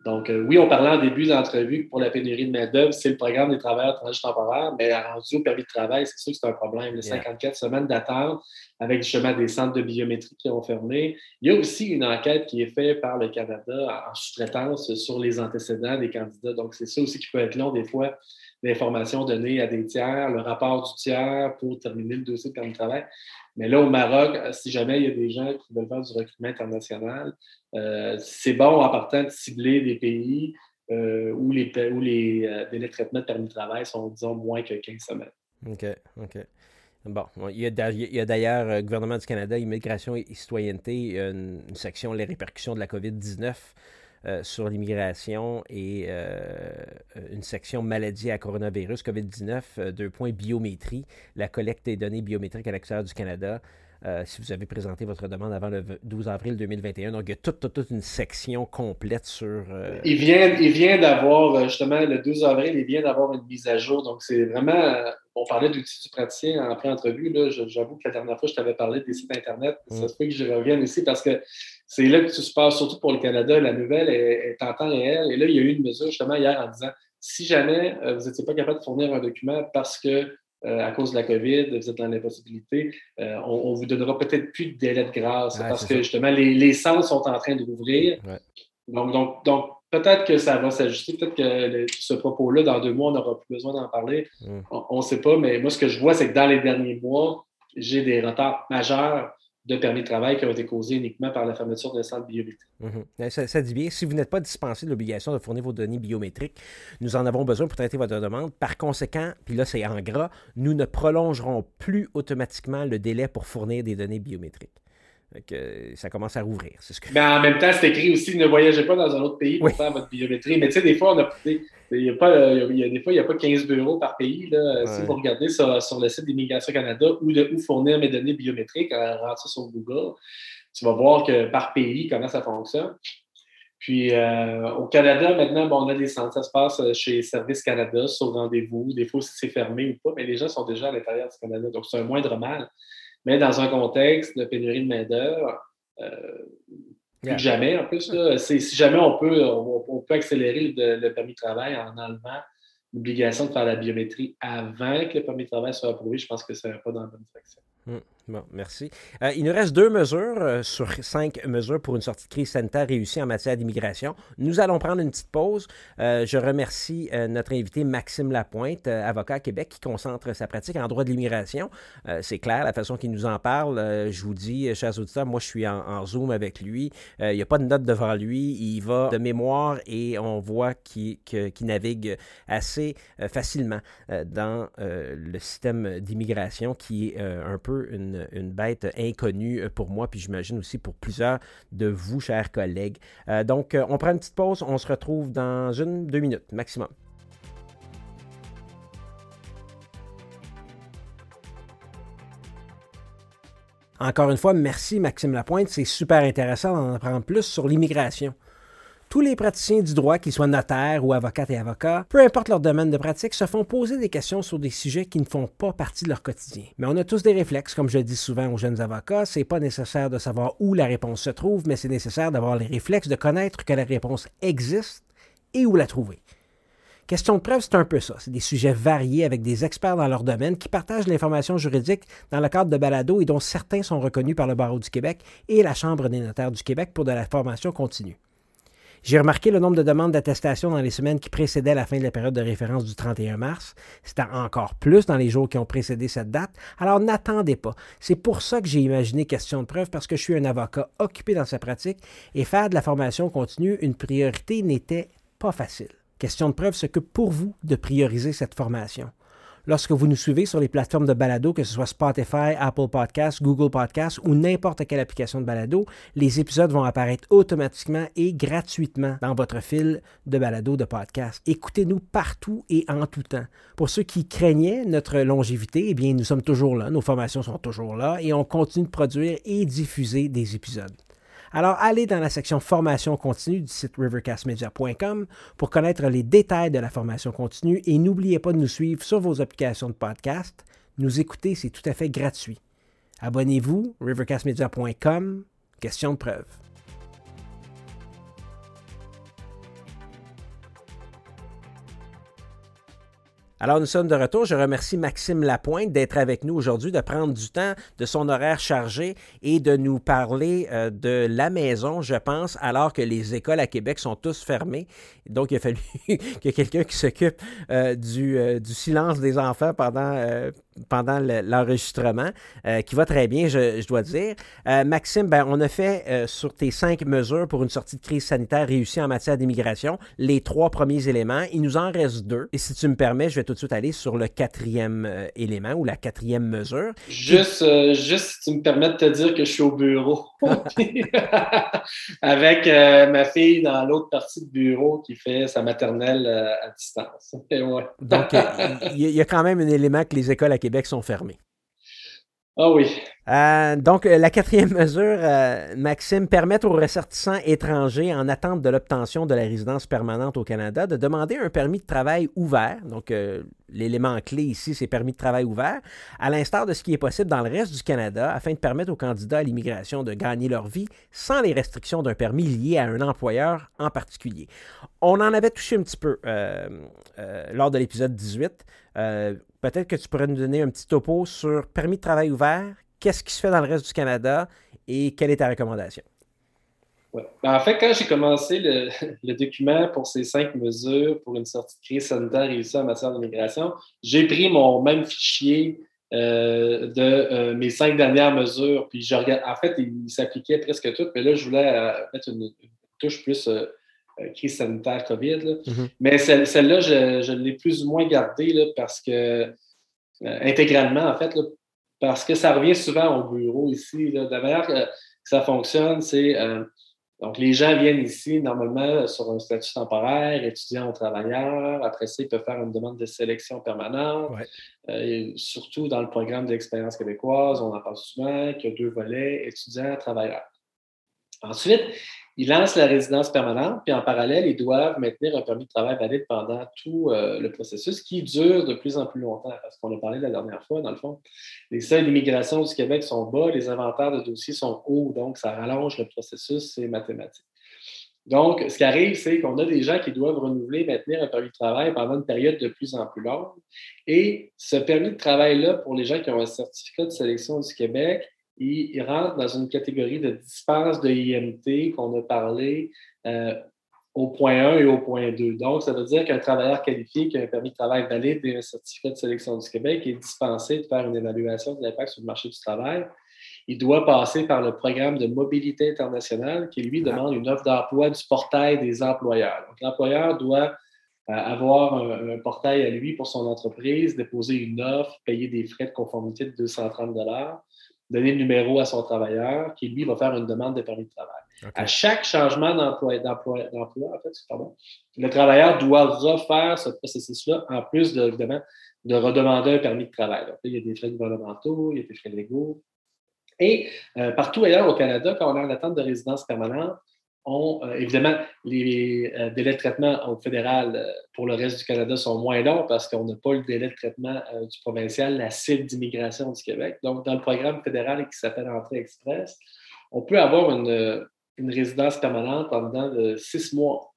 Donc, euh, oui, on parlait en début d'entrevue que pour la pénurie de main-d'œuvre, c'est le programme des travailleurs étrangers temporaires, mais rendu au permis de travail, c'est sûr que c'est un problème. Les 54 semaines d'attente avec justement des centres de biométrie qui ont fermé. Il y a aussi une enquête qui est faite par le Canada en sous-traitance sur les antécédents des candidats. Donc, c'est ça aussi qui peut être long des fois l'information donnée à des tiers, le rapport du tiers pour terminer le dossier de permis de travail. Mais là, au Maroc, si jamais il y a des gens qui veulent faire du recrutement international, euh, c'est bon en partant de cibler des pays euh, où les, où euh, délais de traitement de permis de travail sont, disons, moins que 15 semaines. OK, OK. Bon, il y a d'ailleurs, le gouvernement du Canada, Immigration et Citoyenneté, une section Les répercussions de la COVID-19 sur l'immigration et une section maladie à coronavirus, COVID-19, deux points biométrie, la collecte des données biométriques à l'extérieur du Canada. Euh, si vous avez présenté votre demande avant le 12 avril 2021. Donc, il y a toute, toute, une section complète sur. Euh, il vient, il vient d'avoir, euh, justement, le 12 avril, il vient d'avoir une mise à jour. Donc, c'est vraiment. On parlait d'outils du praticien en pré-entrevue. J'avoue que la dernière fois, je t'avais parlé des sites Internet. Ça mm. se peut que je revienne ici parce que c'est là que tout se passe, surtout pour le Canada. La nouvelle est, en temps réel. Et là, il y a eu une mesure, justement, hier en disant si jamais vous n'étiez pas capable de fournir un document parce que euh, à cause de la COVID, vous êtes dans l'impossibilité, euh, on, ne vous donnera peut-être plus de délai de grâce parce que justement, les, les, centres sont en train de rouvrir. Donc, donc, donc peut-être que ça va s'ajuster, peut-être que ce propos-là, dans deux mois, on n'aura plus besoin d'en parler. Mm. On ne sait pas, mais moi, ce que je vois, c'est que dans les derniers mois, j'ai des retards majeurs de permis de travail qui ont été causés uniquement par la fermeture des centres biométriques. Mhm. ça, dit bien, si vous n'êtes pas dispensé de l'obligation de fournir vos données biométriques, nous en avons besoin pour traiter votre demande. Par conséquent, puis là c'est en gras, nous ne prolongerons plus automatiquement le délai pour fournir des données biométriques. Que ça commence à rouvrir. Ce que... Mais en même temps, c'est écrit aussi ne voyagez pas dans un autre pays pour faire votre biométrie. Mais tu sais, des fois, on a, il y a pas, y a, des fois, il n'y a pas 15 bureaux par pays. Là. Si vous regardez sur, le site d'Immigration Canada où, de, où fournir mes données biométriques, rentrer sur Google, tu vas voir que par pays, comment ça fonctionne. Puis euh, au Canada, maintenant, bon, on a des centres. Ça se passe euh, chez Service Canada sur rendez-vous. Des fois, si c'est fermé ou pas, mais les gens sont déjà à l'intérieur du Canada. Donc, c'est un moindre mal. Mais dans un contexte de pénurie de main-d'œuvre, euh, plus que jamais, en plus, si jamais on peut, on, peut accélérer le, permis de travail en enlevant l'obligation de faire la biométrie avant que le permis de travail soit approuvé, je pense que ça va pas dans la bonne direction. Hmm. Bon, merci. Euh, il nous reste deux mesures euh, sur cinq mesures pour une sortie de crise sanitaire réussie en matière d'immigration. Nous allons prendre une petite pause. Euh, je remercie notre invité Maxime Lapointe, avocat à Québec, qui concentre sa pratique en droit de l'immigration. C'est clair, la façon qu'il nous en parle. je vous dis, chers auditeurs, moi je suis en, Zoom avec lui. il n'y a pas de note devant lui. Il va de mémoire et on voit qu'il navigue assez facilement dans le système d'immigration qui est un peu une une, bête inconnue pour moi, puis j'imagine aussi pour plusieurs de vous, chers collègues. Euh, donc, euh, on prend une petite pause, on se retrouve dans une, deux minutes maximum. Encore une fois, merci Maxime Lapointe. C'est super intéressant d'en apprendre plus sur l'immigration. Tous les praticiens du droit, qu'ils soient notaires ou avocates et avocats, peu importe leur domaine de pratique, se font poser des questions sur des sujets qui ne font pas partie de leur quotidien. Mais on a tous des réflexes, comme je dis souvent aux jeunes avocats, c'est pas nécessaire de savoir où la réponse se trouve, mais c'est nécessaire d'avoir les réflexes de connaître que la réponse existe et où la trouver. Question de preuve, c'est un peu ça. C'est des sujets variés avec des experts dans leur domaine qui partagent l'information juridique dans le cadre de balado et dont certains sont reconnus par le Barreau du Québec et la Chambre des notaires du Québec pour de la formation continue. J'ai remarqué le nombre de demandes d'attestation dans les semaines qui précédaient la fin de la période de référence du 31 mars. C'était encore plus dans les jours qui ont précédé cette date. Alors n'attendez pas. C'est pour ça que j'ai imaginé question de preuve parce que je suis un avocat occupé dans sa pratique et faire de la formation continue une priorité n'était pas facile. Question de preuve, que pour vous de prioriser cette formation lorsque vous nous suivez sur les plateformes de balado, que ce soit Spotify, Apple Podcasts, Google Podcasts ou n'importe quelle application de balado, les épisodes vont apparaître automatiquement et gratuitement dans votre fil de balado de podcast. Écoutez-nous partout et en tout temps. Pour ceux qui craignaient notre longévité, eh bien, nous sommes toujours là, nos formations sont toujours là et on continue de produire et diffuser des épisodes. Alors, allez dans la section formation continue du site rivercastmedia.com pour connaître les détails de la formation continue et n'oubliez pas de nous suivre sur vos applications de podcast. Nous écouter, c'est tout à fait gratuit. Abonnez-vous, rivercastmedia.com, question de preuve. Alors, nous sommes de retour. Je remercie Maxime Lapointe d'être avec nous aujourd'hui, de prendre du temps de son horaire chargé et de nous parler euh, de la maison, je pense, alors que les écoles à Québec sont tous fermées. Donc, il a fallu qu'il y ait quelqu'un qui s'occupe euh, du, euh, du, silence des enfants pendant pendant l'enregistrement, euh, qui va très bien, je, dois dire. Euh, Maxime, ben, on a fait euh, sur tes cinq mesures pour une sortie de crise sanitaire réussie en matière d'immigration les trois premiers éléments. Il nous en reste deux. Et si tu me permets, je vais tout de suite aller sur le quatrième élément ou la quatrième mesure. Juste, juste si tu me permets de te dire que je suis au bureau avec ma fille dans l'autre partie du bureau qui fait sa maternelle à distance. Donc, il y, a quand même un élément que les écoles à Québec sont fermés. Ah oui. Euh, donc, euh, la quatrième mesure, euh, Maxime, permet aux ressortissants étrangers en attente de l'obtention de la résidence permanente au Canada de demander un permis de travail ouvert. Donc, l'élément clé ici, c'est permis de travail ouvert, à l'instar de ce qui est possible dans le reste du Canada, afin de permettre aux candidats à l'immigration de gagner leur vie sans les restrictions d'un permis lié à un employeur en particulier. On en avait touché un petit peu lors de l'épisode 18 peut-être que tu pourrais nous donner un petit topo sur permis de travail ouvert, qu'est-ce qui se fait dans le reste du Canada et quelle est ta recommandation? Ben, en fait, quand j'ai commencé le, document pour ces cinq mesures pour une sortie de crise sanitaire réussie en matière d'immigration, j'ai pris mon même fichier euh, de euh, mes cinq dernières mesures. Puis je regarde, en fait, il, s'appliquait presque toutes, mais là, je voulais euh, mettre une, touche plus crise sanitaire COVID. Mm-hmm. Mais celle-là, je, l'ai plus ou moins gardée parce que, intégralement, en fait, parce que ça revient souvent au bureau ici. Là. La manière que, ça fonctionne, c'est. Euh, donc, les gens viennent ici normalement sur un statut temporaire, étudiant ou travailleur. Après ça, ils peuvent faire une demande de sélection permanente. surtout dans le programme d'expérience québécoise, on en parle souvent, qu'il y a deux volets, étudiant, travailleur. Ensuite, ils lancent la résidence permanente, puis en parallèle, ils doivent maintenir un permis de travail valide pendant tout euh, le processus qui dure de plus en plus longtemps, parce qu'on a parlé la dernière fois, dans le fond. Les seuils d'immigration du Québec sont bas, les inventaires de dossiers sont hauts, donc ça rallonge le processus, c'est mathématique. Donc, ce qui arrive, c'est qu'on a des gens qui doivent renouveler, maintenir un permis de travail pendant une période de plus en plus longue. Et ce permis de travail-là, pour les gens qui ont un certificat de sélection du Québec, il, rentre dans une catégorie de dispense de IMT qu'on a parlé euh, au point 1 et au point 2. Donc, ça veut dire qu'un travailleur qualifié qui a un permis de travail valide et un certificat de sélection du Québec est dispensé de faire une évaluation de l'impact sur le marché du travail. Il doit passer par le programme de mobilité internationale qui, lui, demande une offre d'emploi du portail des employeurs. Donc, l'employeur doit euh, avoir un, un, portail à lui pour son entreprise, déposer une offre, payer des frais de conformité de 230 donner le numéro à son travailleur qui, lui, va faire une demande de permis de travail. À chaque changement d'emploi, d'emploi, en fait, pardon, le travailleur doit refaire ce processus-là, en plus, de, évidemment, de redemander un permis de travail. Donc, il y a des frais gouvernementaux, il y a des frais légaux. Et euh, partout ailleurs au Canada, quand on est en attente de résidence permanente, euh, évidemment, les euh, délais de traitement au fédéral euh, pour le reste du Canada sont moins longs parce qu'on n'a pas le délai de traitement du provincial, la cible d'immigration du Québec. Donc, dans le programme fédéral qui s'appelle Entrée Express, on peut avoir une, résidence permanente en dedans de six mois.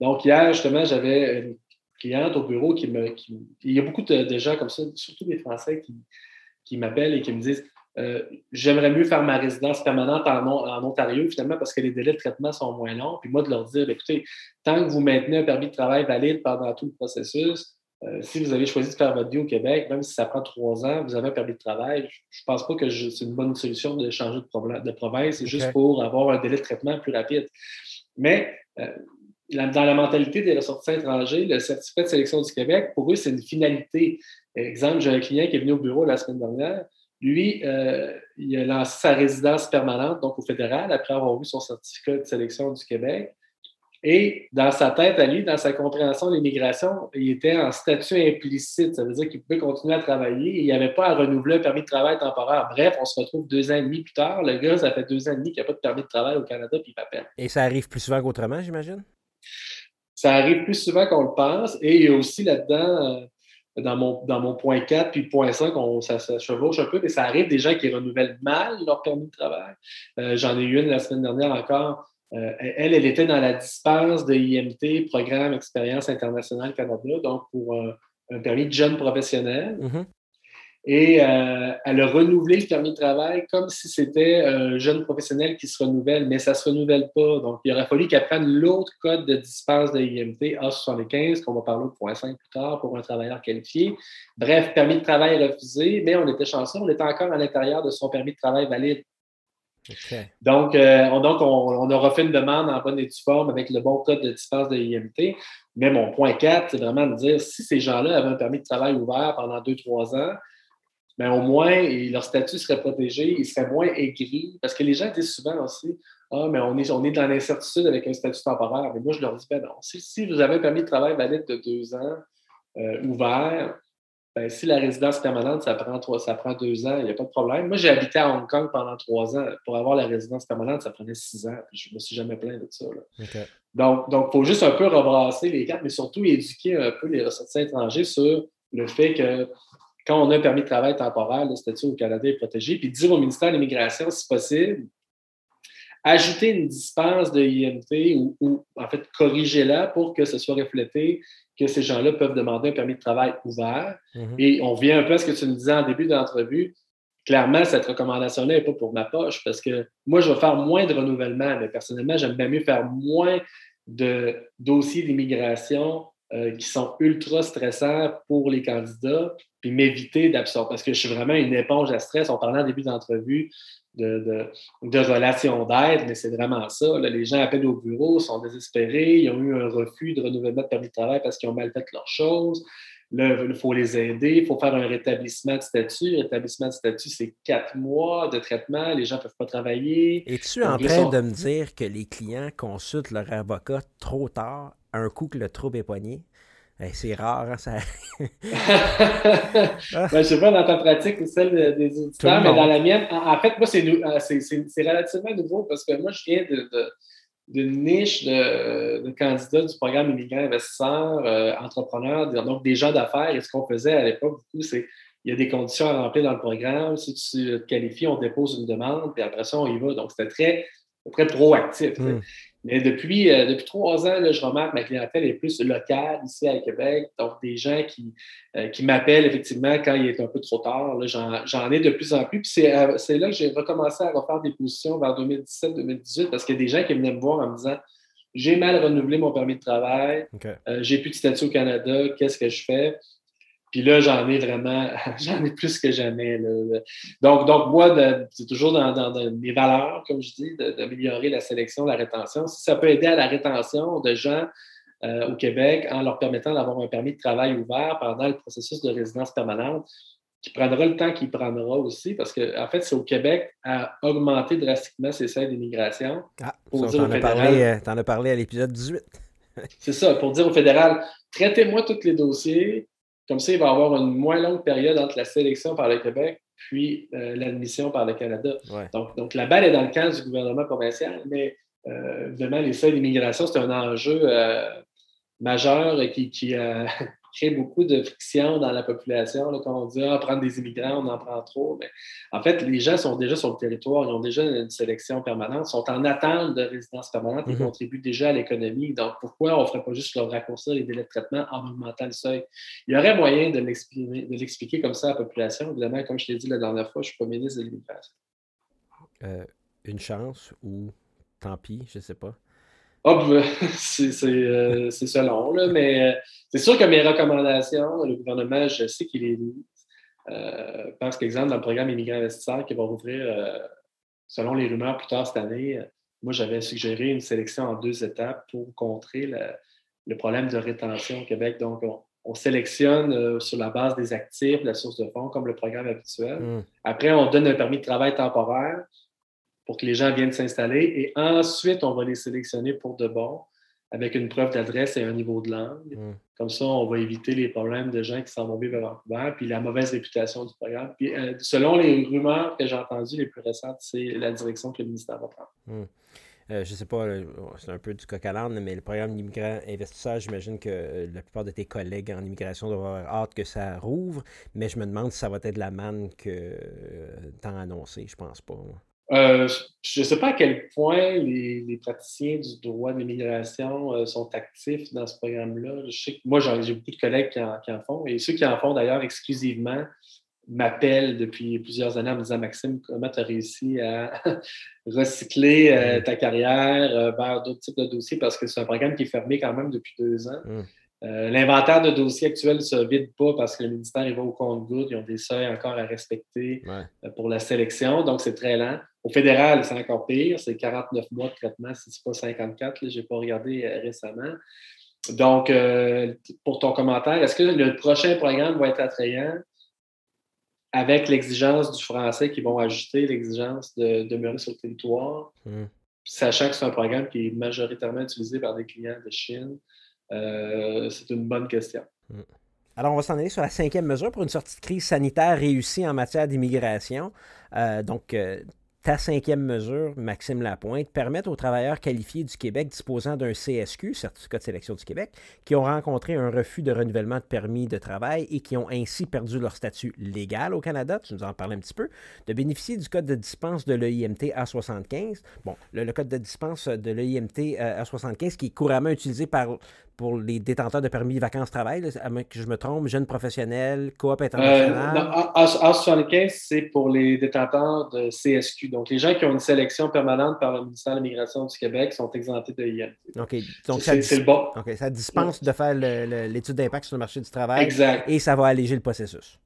Donc, hier, justement, j'avais une cliente au bureau qui me. il y a beaucoup de, gens comme ça, surtout des Français, qui, qui m'appellent et qui me disent euh, j'aimerais mieux faire ma résidence permanente en, Ontario, finalement, parce que les délais de traitement sont moins longs. Puis moi, de leur dire, écoutez, tant que vous maintenez un permis de travail valide pendant tout le processus, euh, si vous avez choisi de faire votre vie au Québec, même si ça prend trois ans, vous avez un permis de travail, je ne pense pas que c'est une bonne solution de changer de, de province. C'est juste pour avoir un délai de traitement plus rapide. Mais euh, dans la mentalité des ressortissants étrangers, le certificat de sélection du Québec, pour eux, c'est une finalité. Exemple, j'ai un client qui est venu au bureau la semaine dernière. Lui, euh, il a lancé sa résidence permanente, donc au fédéral, après avoir eu son certificat de sélection du Québec. Et dans sa tête à lui, dans sa compréhension de l'immigration, il était en statut implicite. Ça veut dire qu'il pouvait continuer à travailler et il n'y avait pas à renouveler un permis de travail temporaire. Bref, on se retrouve deux ans et demi plus tard. Le gars, ça fait deux ans et demi qu'il n'a pas de permis de travail au Canada puis il m'appelle. Et ça arrive plus souvent qu'autrement, j'imagine? Ça arrive plus souvent qu'on le pense. Et il y a aussi là-dedans, euh, dans mon, dans mon point 4 puis point 5, on, ça, ça, chevauche un peu, mais ça arrive des gens qui renouvellent mal leur permis de travail. Euh, j'en ai eu une la semaine dernière encore. Euh, elle, elle était dans la dispense de IMT, Programme Expérience Internationale Canada, donc pour un, permis de jeune professionnel. Mm-hmm. Et euh, elle a renouvelé le permis de travail comme si c'était un jeune professionnel qui se renouvelle, mais ça ne se renouvelle pas. Donc, il aurait fallu qu'elle prenne l'autre code de dispense de IMT, A75, qu'on va parler au point 5 plus tard, pour un travailleur qualifié. Bref, permis de travail refusé, mais on était chanceux, on était encore à l'intérieur de son permis de travail valide. Donc, euh, on, donc on, aura fait une demande en bonne et due forme avec le bon code de dispense de IMT. Mais mon point 4, c'est vraiment de dire si ces gens-là avaient un permis de travail ouvert pendant 2-3 ans, bien, au moins leur statut serait protégé, ils seraient moins aigris. Parce que les gens disent souvent aussi Ah, mais on est, on est dans l'incertitude avec un statut temporaire. Mais moi, je leur dis ben non. Si, vous avez un permis de travail valide de deux ans euh, ouvert, ben, si la résidence permanente, ça prend, trois, ça prend deux ans, il n'y a pas de problème. Moi, j'ai habité à Hong Kong pendant trois ans. Pour avoir la résidence permanente, ça prenait six ans. je ne me suis jamais plaint de ça. Donc, il faut juste un peu rebrasser les cartes, mais surtout éduquer un peu les ressortissants étrangers sur le fait que quand on a un permis de travail temporaire, le statut au Canada est protégé, puis dire au ministère de l'Immigration, si possible, ajouter une dispense de IMT ou, ou en fait, corriger-la pour que ce soit reflété que ces gens-là peuvent demander un permis de travail ouvert. Mhm. Et on vient un peu à ce que tu me disais en début de l'entrevue. Clairement, cette recommandation-là n'est pas pour ma poche parce que moi, je vais faire moins de renouvellement, mais personnellement, j'aime bien mieux faire moins de dossiers d'immigration euh, qui sont ultra stressants pour les candidats, puis m'éviter d'absorber, parce que je suis vraiment une éponge à stress. On parlait en début d'entrevue de, de, relations d'aide, mais c'est vraiment ça. les gens appellent au bureau, sont désespérés, ils ont eu un refus de renouvellement de permis de travail parce qu'ils ont mal fait leurs choses. Là, il faut les aider, il faut faire un rétablissement de statut. rétablissement de statut, c'est quatre mois de traitement, les gens ne peuvent pas travailler. Es-tu en train de me dire que les clients consultent leur avocat trop tard, un coup que le trouble est poigné? C'est rare, hein, ça. ben, je ne sais pas dans ta pratique ou celle des auditeurs, mais dans la mienne, en, fait, moi, euh, c'est relativement nouveau parce que moi, je viens d'une niche de, candidats du programme immigrants investisseurs, euh, entrepreneurs, donc des gens d'affaires. Et ce qu'on faisait à l'époque, beaucoup, c'est il y a des conditions à remplir dans le programme. Si tu te qualifies, on dépose une demande, puis après ça, on y va. Donc, c'était très, très proactif. Hmm. Mais depuis, euh, depuis trois ans, je remarque que ma clientèle est plus locale ici à Québec. Donc, des gens qui, euh, qui m'appellent effectivement quand il est un peu trop tard. J'en ai de plus en plus. Puis euh, c'est là que j'ai recommencé à refaire des positions vers 2017-2018 parce qu'il y a des gens qui venaient me voir en me disant J'ai mal renouvelé mon permis de travail, j'ai plus de statut au Canada, qu'est-ce que je fais? Puis là, j'en ai vraiment, j'en ai plus que jamais. Donc, donc, moi, c'est toujours dans, mes valeurs, comme je dis, d'améliorer la sélection, la rétention. Si ça peut aider à la rétention de gens euh, au Québec en leur permettant d'avoir un permis de travail ouvert pendant le processus de résidence permanente, qui prendra le temps qu'il prendra aussi, parce qu'en en fait, c'est au Québec à augmenter drastiquement ses seuils d'immigration. Ah, tu en, euh, as parlé à l'épisode 18. c'est ça, pour dire au fédéral, traitez-moi tous les dossiers, comme ça, il va y avoir une moins longue période entre la sélection par le Québec puis euh, l'admission par le Canada. Donc, donc, la balle est dans le camp du gouvernement provincial, mais euh, évidemment, les seuils d'immigration, c'est un enjeu euh, majeur qui, qui, crée beaucoup de friction dans la population. Là, quand on dit ah, prendre des immigrants, on en prend trop. Mais en fait, les gens sont déjà sur le territoire, ils ont déjà une sélection permanente, sont en attente de résidence permanente et mm-hmm. contribuent déjà à l'économie. Donc, pourquoi on ne ferait pas juste leur raccourcir les délais de traitement en augmentant le seuil? Il y aurait moyen de l'expliquer comme ça à la population. Évidemment, comme je t'ai dit la dernière fois, je ne suis pas ministre de l'immigration. Euh, une chance ou tant pis, je ne sais pas. Oh, c'est selon, là, mais euh, c'est sûr que mes recommandations, le gouvernement, je sais qu'il est lit. Euh, pense qu'exemple, dans le programme Immigrants investisseurs qui va rouvrir, euh, selon les rumeurs plus tard cette année, moi, j'avais suggéré une sélection en deux étapes pour contrer le, problème de rétention au Québec. Donc, on, sélectionne sur la base des actifs, la source de fonds, comme le programme habituel. Mmh. Après, on donne un permis de travail temporaire pour que les gens viennent s'installer. Et ensuite, on va les sélectionner pour de bon avec une preuve d'adresse et un niveau de langue. Mm. Comme ça, on va éviter les problèmes de gens qui s'en vont vivre à Vancouver, puis la mauvaise réputation du programme. Puis, euh, selon les rumeurs que j'ai entendues les plus récentes, c'est la direction que le ministère va prendre. Mm. Euh, je ne sais pas, c'est un peu du coq à l'âne, mais le programme d'immigrants investisseurs, j'imagine que euh, la plupart de tes collègues en immigration doivent avoir hâte que ça rouvre, mais je me demande si ça va être la manne que tant annoncé. Je pense pas. Euh, je ne sais pas à quel point les, praticiens du droit de l'immigration euh, sont actifs dans ce programme-là. Je sais que moi, j'ai beaucoup de collègues qui en, font, et ceux qui en font d'ailleurs exclusivement m'appellent depuis plusieurs années en me disant Maxime, comment tu as réussi à recycler euh, ta carrière vers d'autres types de dossiers? Parce que c'est un programme qui est fermé quand même depuis deux ans. Mm. Euh, l'inventaire de dossiers actuel ne se vide pas parce que le ministère il va au compte-goutte, ils ont des seuils encore à respecter pour la sélection, donc c'est très lent. Au fédéral, c'est encore pire, c'est 49 mois de traitement, si ce n'est pas 54, je n'ai pas regardé récemment. Donc, pour ton commentaire, est-ce que le prochain programme va être attrayant? avec l'exigence du français qui vont ajouter l'exigence de demeurer sur le territoire, hmm. sachant que c'est un programme qui est majoritairement utilisé par des clients de Chine, euh, c'est une bonne question. Hmm. Alors, on va s'en aller sur la cinquième mesure pour une sortie de crise sanitaire réussie en matière d'immigration. Euh, donc, euh, ta cinquième mesure, Maxime Lapointe, permet aux travailleurs qualifiés du Québec disposant d'un CSQ, Certificat de sélection du Québec, qui ont rencontré un refus de renouvellement de permis de travail et qui ont ainsi perdu leur statut légal au Canada, tu nous en parles un petit peu, de bénéficier du code de dispense de l'EIMT A75. Bon, le, code de dispense de l'EIMT euh, A75 qui est couramment utilisé par pour les détenteurs de permis vacances-travail, à moins que je me trompe, jeunes professionnels, coop international? Euh, A75, c'est pour les détenteurs de CSQ. Donc, les gens qui ont une sélection permanente par le ministère de l'Immigration du Québec sont exemptés de IMT. OK. Donc, c'est le bon. OK. Ça dispense de faire l'étude d'impact sur le marché du travail. Exact. Et ça va alléger le processus.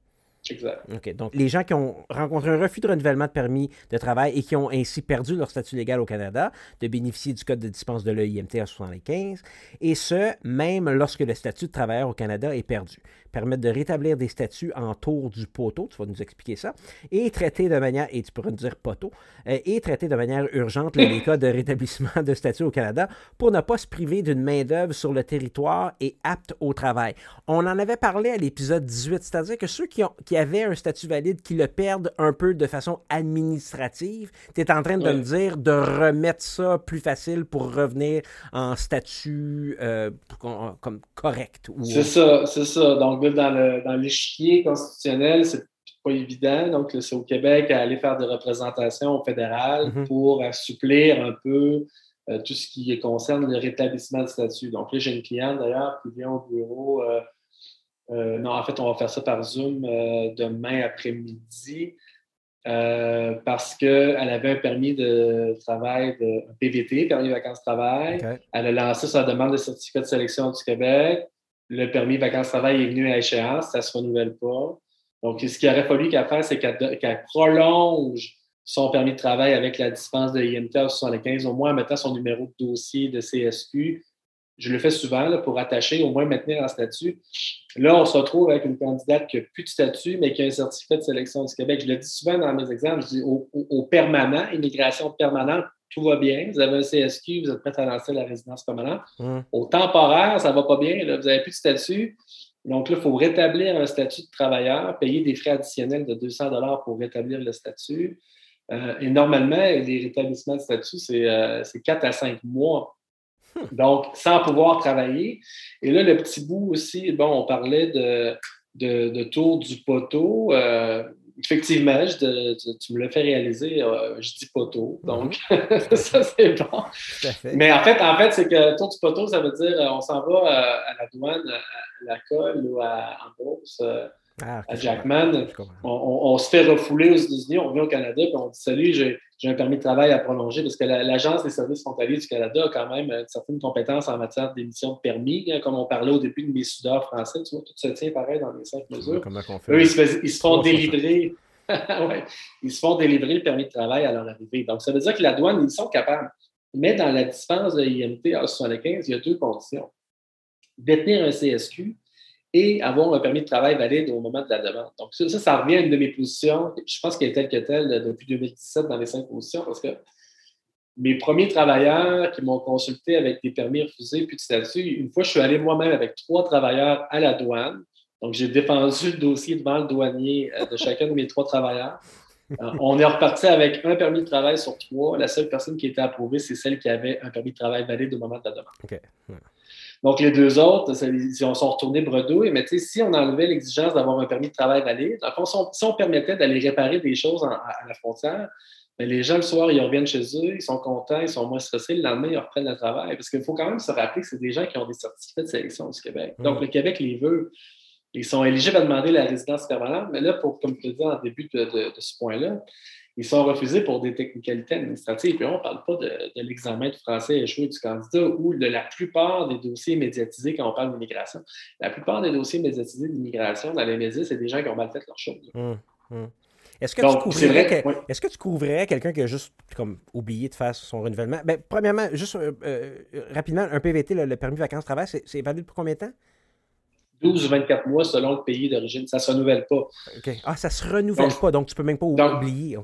OK. Donc, les gens qui ont rencontré un refus de renouvellement de permis de travail et qui ont ainsi perdu leur statut légal au Canada, de bénéficier du code de dispense de l'EIMT à 75, et ce, même lorsque le statut de travailleur au Canada est perdu permettre de rétablir des statuts en tour du poteau, tu vas nous expliquer ça, et traiter de manière, et tu pourrais nous dire poteau, euh, et traiter de manière urgente les cas de rétablissement de statut au Canada pour ne pas se priver d'une main-d'œuvre sur le territoire et apte au travail. On en avait parlé à l'épisode 18, c'est-à-dire que ceux qui, ont, qui avaient un statut valide, qui le perdent un peu de façon administrative, tu es en train de me dire de remettre ça plus facile pour revenir en statut euh, comme correct. C'est ça, c'est ça. Donc, dans l'échiquier constitutionnel, c'est pas évident. Donc, c'est au Québec à aller faire des représentations au fédéral mm-hmm. pour assouplir un peu euh, tout ce qui concerne le rétablissement de statut. Donc là, j'ai une cliente d'ailleurs qui vient au bureau. Euh, euh, non, en fait, on va faire ça par Zoom demain après-midi. parce qu'elle avait un permis de travail, de, un PVT, permis de vacances-travail. Elle a lancé sa demande de certificat de sélection du Québec le permis vacances-travail est venu à échéance, ça ne se renouvelle pas. Donc, ce qu'il aurait fallu qu'elle fasse, c'est qu'elle prolonge son permis de travail avec la dispense de IMT à 75, au moins en mettant son numéro de dossier de CSQ. Je le fais souvent pour attacher, au moins maintenir un statut. Là, on se retrouve avec une candidate qui n'a plus de statut, mais qui a un certificat de sélection du Québec. Je le dis souvent dans mes exemples, je dis au permanent, immigration permanente, tout va bien, vous avez un CSQ, vous êtes prêt à lancer la résidence permanente. Au temporaire, ça ne va pas bien, vous n'avez plus de statut. Donc là, il faut rétablir un statut de travailleur, payer des frais additionnels de 200 pour rétablir le statut. Euh, et normalement, les rétablissements de statut, c'est euh, 4 à 5 mois. Hum. Donc, sans pouvoir travailler. Et là, le petit bout aussi, bon, on parlait de, de, tour du poteau. Euh, effectivement, tu me l'as fait réaliser, euh, je dis poteau, mhm. donc ça c'est bon. Mais en fait, en fait, c'est que tour du poteau, ça veut dire euh, on s'en va euh, à, la douane, à, la colle ou à, en bourse. Ah, à Jackman, on, se fait refouler aux États-Unis, on vient au Canada, puis on dit Salut, j'ai un permis de travail à prolonger, parce que l'Agence des services frontaliers du Canada a quand même certaines compétences en matière d'émission de permis, hein, comme on parlait au début de mes soudeurs français, tu vois, tout se tient pareil dans les cinq mesures. Eux, ils se, font délivrer. ils se font délivrer le permis de travail à leur arrivée. Donc, ça veut dire que la douane, ils sont capables. Mais dans la dispense de l'IMT à 75, il y a deux conditions. Détenir un CSQ et avoir un permis de travail valide au moment de la demande. Donc, ça, ça, revient à une de mes positions. Je pense qu'elle est telle que telle depuis 2017 dans les cinq positions parce que mes premiers travailleurs qui m'ont consulté avec des permis refusés puis de statut, une fois, je suis allé moi-même avec trois travailleurs à la douane. Donc, j'ai défendu le dossier devant le douanier euh, de chacun de mes trois travailleurs. Euh, on est reparti avec un permis de travail sur trois. La seule personne qui était approuvée, c'est celle qui avait un permis de travail valide au moment de la demande. Donc, les deux autres, ils sont retournés bredouilles. Mais si on enlevait l'exigence d'avoir un permis de travail valide, si on permettait d'aller réparer des choses à, la frontière, mais ben, les gens, le soir, ils reviennent chez eux, ils sont contents, ils sont moins stressés. Le lendemain, ils reprennent le travail. Parce qu'il faut quand même se rappeler que c'est des gens qui ont des certificats de sélection du Québec. Donc, le Québec les veut. Ils sont éligibles à demander la résidence permanente, mais là, pour, comme je le disais en début de, ce point-là, ils sont refusés pour des technicalités administratives. Puis on ne parle pas de, l'examen de français échoué du candidat ou de la plupart des dossiers médiatisés quand on parle d'immigration. La plupart des dossiers médiatisés d'immigration dans les médias, c'est des gens qui ont mal fait leur chose. Hum, hum. Est-ce que, tu couvrirais est-ce que tu couvrirais quelqu'un qui a juste comme oublié de faire son renouvellement? Ben, premièrement, juste euh, euh, rapidement, un PVT, le, permis vacances-travail, c'est valide pour combien de temps? 12 ou 24 mois selon le pays d'origine. Ça ne se renouvelle pas. Ah, ça ne se renouvelle pas, donc tu ne peux même pas oublier.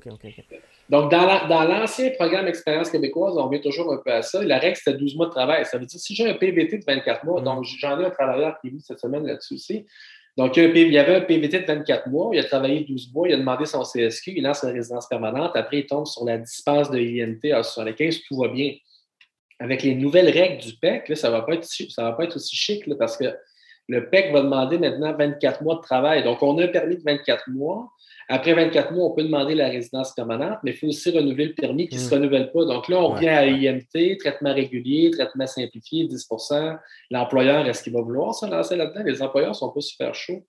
donc, dans l'ancien programme Expérience québécoise, on revient toujours un peu à ça. La règle, c'était 12 mois de travail. Ça veut dire si j'ai un PVT de 24 mois, mm. donc j'en ai un travailleur qui vit cette semaine là-dessus aussi. Donc, il y avait un PVT de 24 mois, il a travaillé 12 mois, il a demandé son CSQ, il lance la résidence permanente. Après, il tombe sur la dispense de INT à 75, tout va bien. Avec les nouvelles règles du PEC, ça ne va, va pas être aussi chic parce que le PEC va demander maintenant 24 mois de travail. Donc, on a un permis de 24 mois. Après 24 mois, on peut demander la résidence permanente, mais il faut aussi renouveler le permis qui ne se mmh. renouvelle pas. Donc là, on revient à IMT, traitement régulier, traitement simplifié, 10% L'employeur, est-ce qu'il va vouloir se lancer là-dedans? Les employeurs ne sont pas super chauds.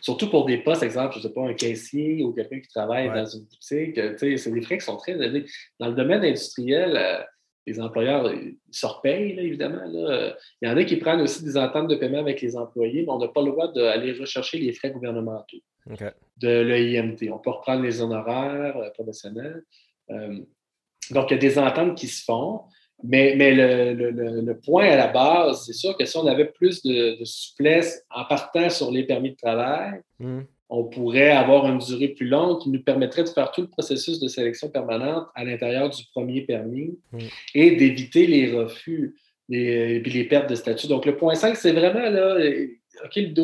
Surtout pour des postes, exemple, je ne sais pas, un caissier ou quelqu'un qui travaille dans une boutique. C'est des frais qui sont très élevés. Dans le domaine industriel, euh, les employeurs ils se repayent, évidemment. Il y en a qui prennent aussi des ententes de paiement avec les employés, mais on n'a pas le droit d'aller rechercher les frais gouvernementaux de l'EIMT. On peut reprendre les honoraires euh, professionnels. Euh, donc, il y a des ententes qui se font, mais, mais le, point à la base, c'est sûr que si on avait plus de, souplesse en partant sur les permis de travail, mmh on pourrait avoir une durée plus longue qui nous permettrait de faire tout le processus de sélection permanente à l'intérieur du premier permis et d'éviter les refus et les pertes de statut. Donc, le point 5, c'est vraiment là, OK, le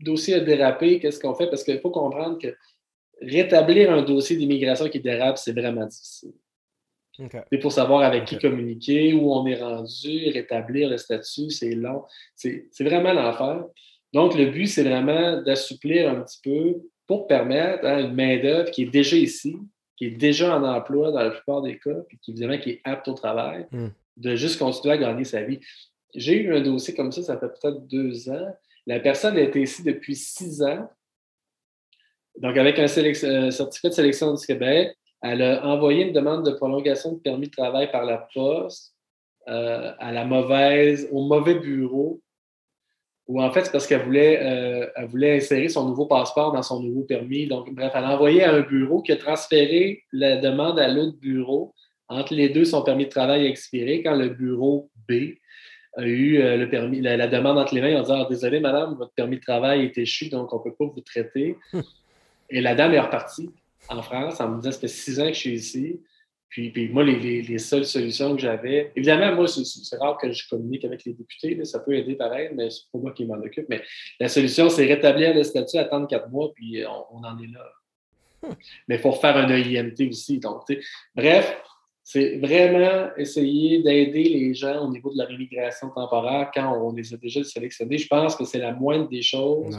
dossier a dérapé, qu'est-ce qu'on fait? Parce qu'il faut comprendre que rétablir un dossier d'immigration qui dérape, c'est vraiment difficile. C'est pour savoir avec qui communiquer, où on est rendu, rétablir le statut, c'est long. C'est vraiment l'enfer. Donc, le but, c'est vraiment d'assouplir un petit peu pour permettre à une main-d'œuvre qui est déjà ici, qui est déjà en emploi dans la plupart des cas, puis qui, évidemment, qui est apte au travail, hmm. de juste continuer à gagner sa vie. J'ai eu un dossier comme ça, ça fait peut-être deux ans. La personne a été ici depuis six ans. Donc, avec un, certificat de sélection du Québec, elle a envoyé une demande de prolongation de permis de travail par la poste euh, à la mauvaise, au mauvais bureau ou en fait, c'est parce qu'elle voulait, euh, elle voulait insérer son nouveau passeport dans son nouveau permis. Donc, bref, elle a envoyé à un bureau qui a transféré la demande à l'autre bureau. Entre les deux, son permis de travail a expiré. Quand le bureau B a eu euh, le permis, la, demande entre les mains, ils ont dit ah, Désolé, madame, votre permis de travail est échu, donc on ne peut pas vous traiter. Hum. Et la dame est repartie en France en me disant Ça fait six ans que je suis ici. Puis, moi, les, seules solutions que j'avais, évidemment, moi, c'est rare que je communique avec les députés, ça peut aider pareil, mais c'est pas moi qui m'en occupe. Mais la solution, c'est rétablir le statut, attendre quatre mois, puis on, en est là. Hmm. Mais il faut refaire un EIMT aussi. Donc, bref, c'est vraiment essayer d'aider les gens au niveau de leur immigration temporaire quand on les a déjà sélectionnés. Je pense que c'est la moindre des choses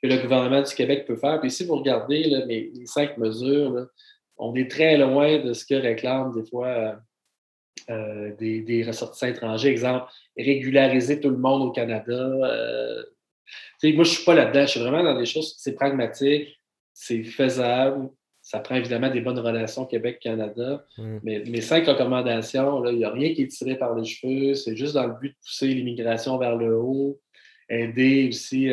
que le gouvernement du Québec peut faire. Puis si vous regardez là, les cinq mesures, on est très loin de ce que réclament des fois euh, euh, des, ressortissants étrangers. Exemple, régulariser tout le monde au Canada. Euh, moi, je ne suis pas là-dedans. Je suis vraiment dans des choses, c'est pragmatique, c'est faisable. Ça prend évidemment des bonnes relations Québec-Canada. Mm. Mais mes cinq recommandations, il n'y a rien qui est tiré par les cheveux. C'est juste dans le but de pousser l'immigration vers le haut, aider aussi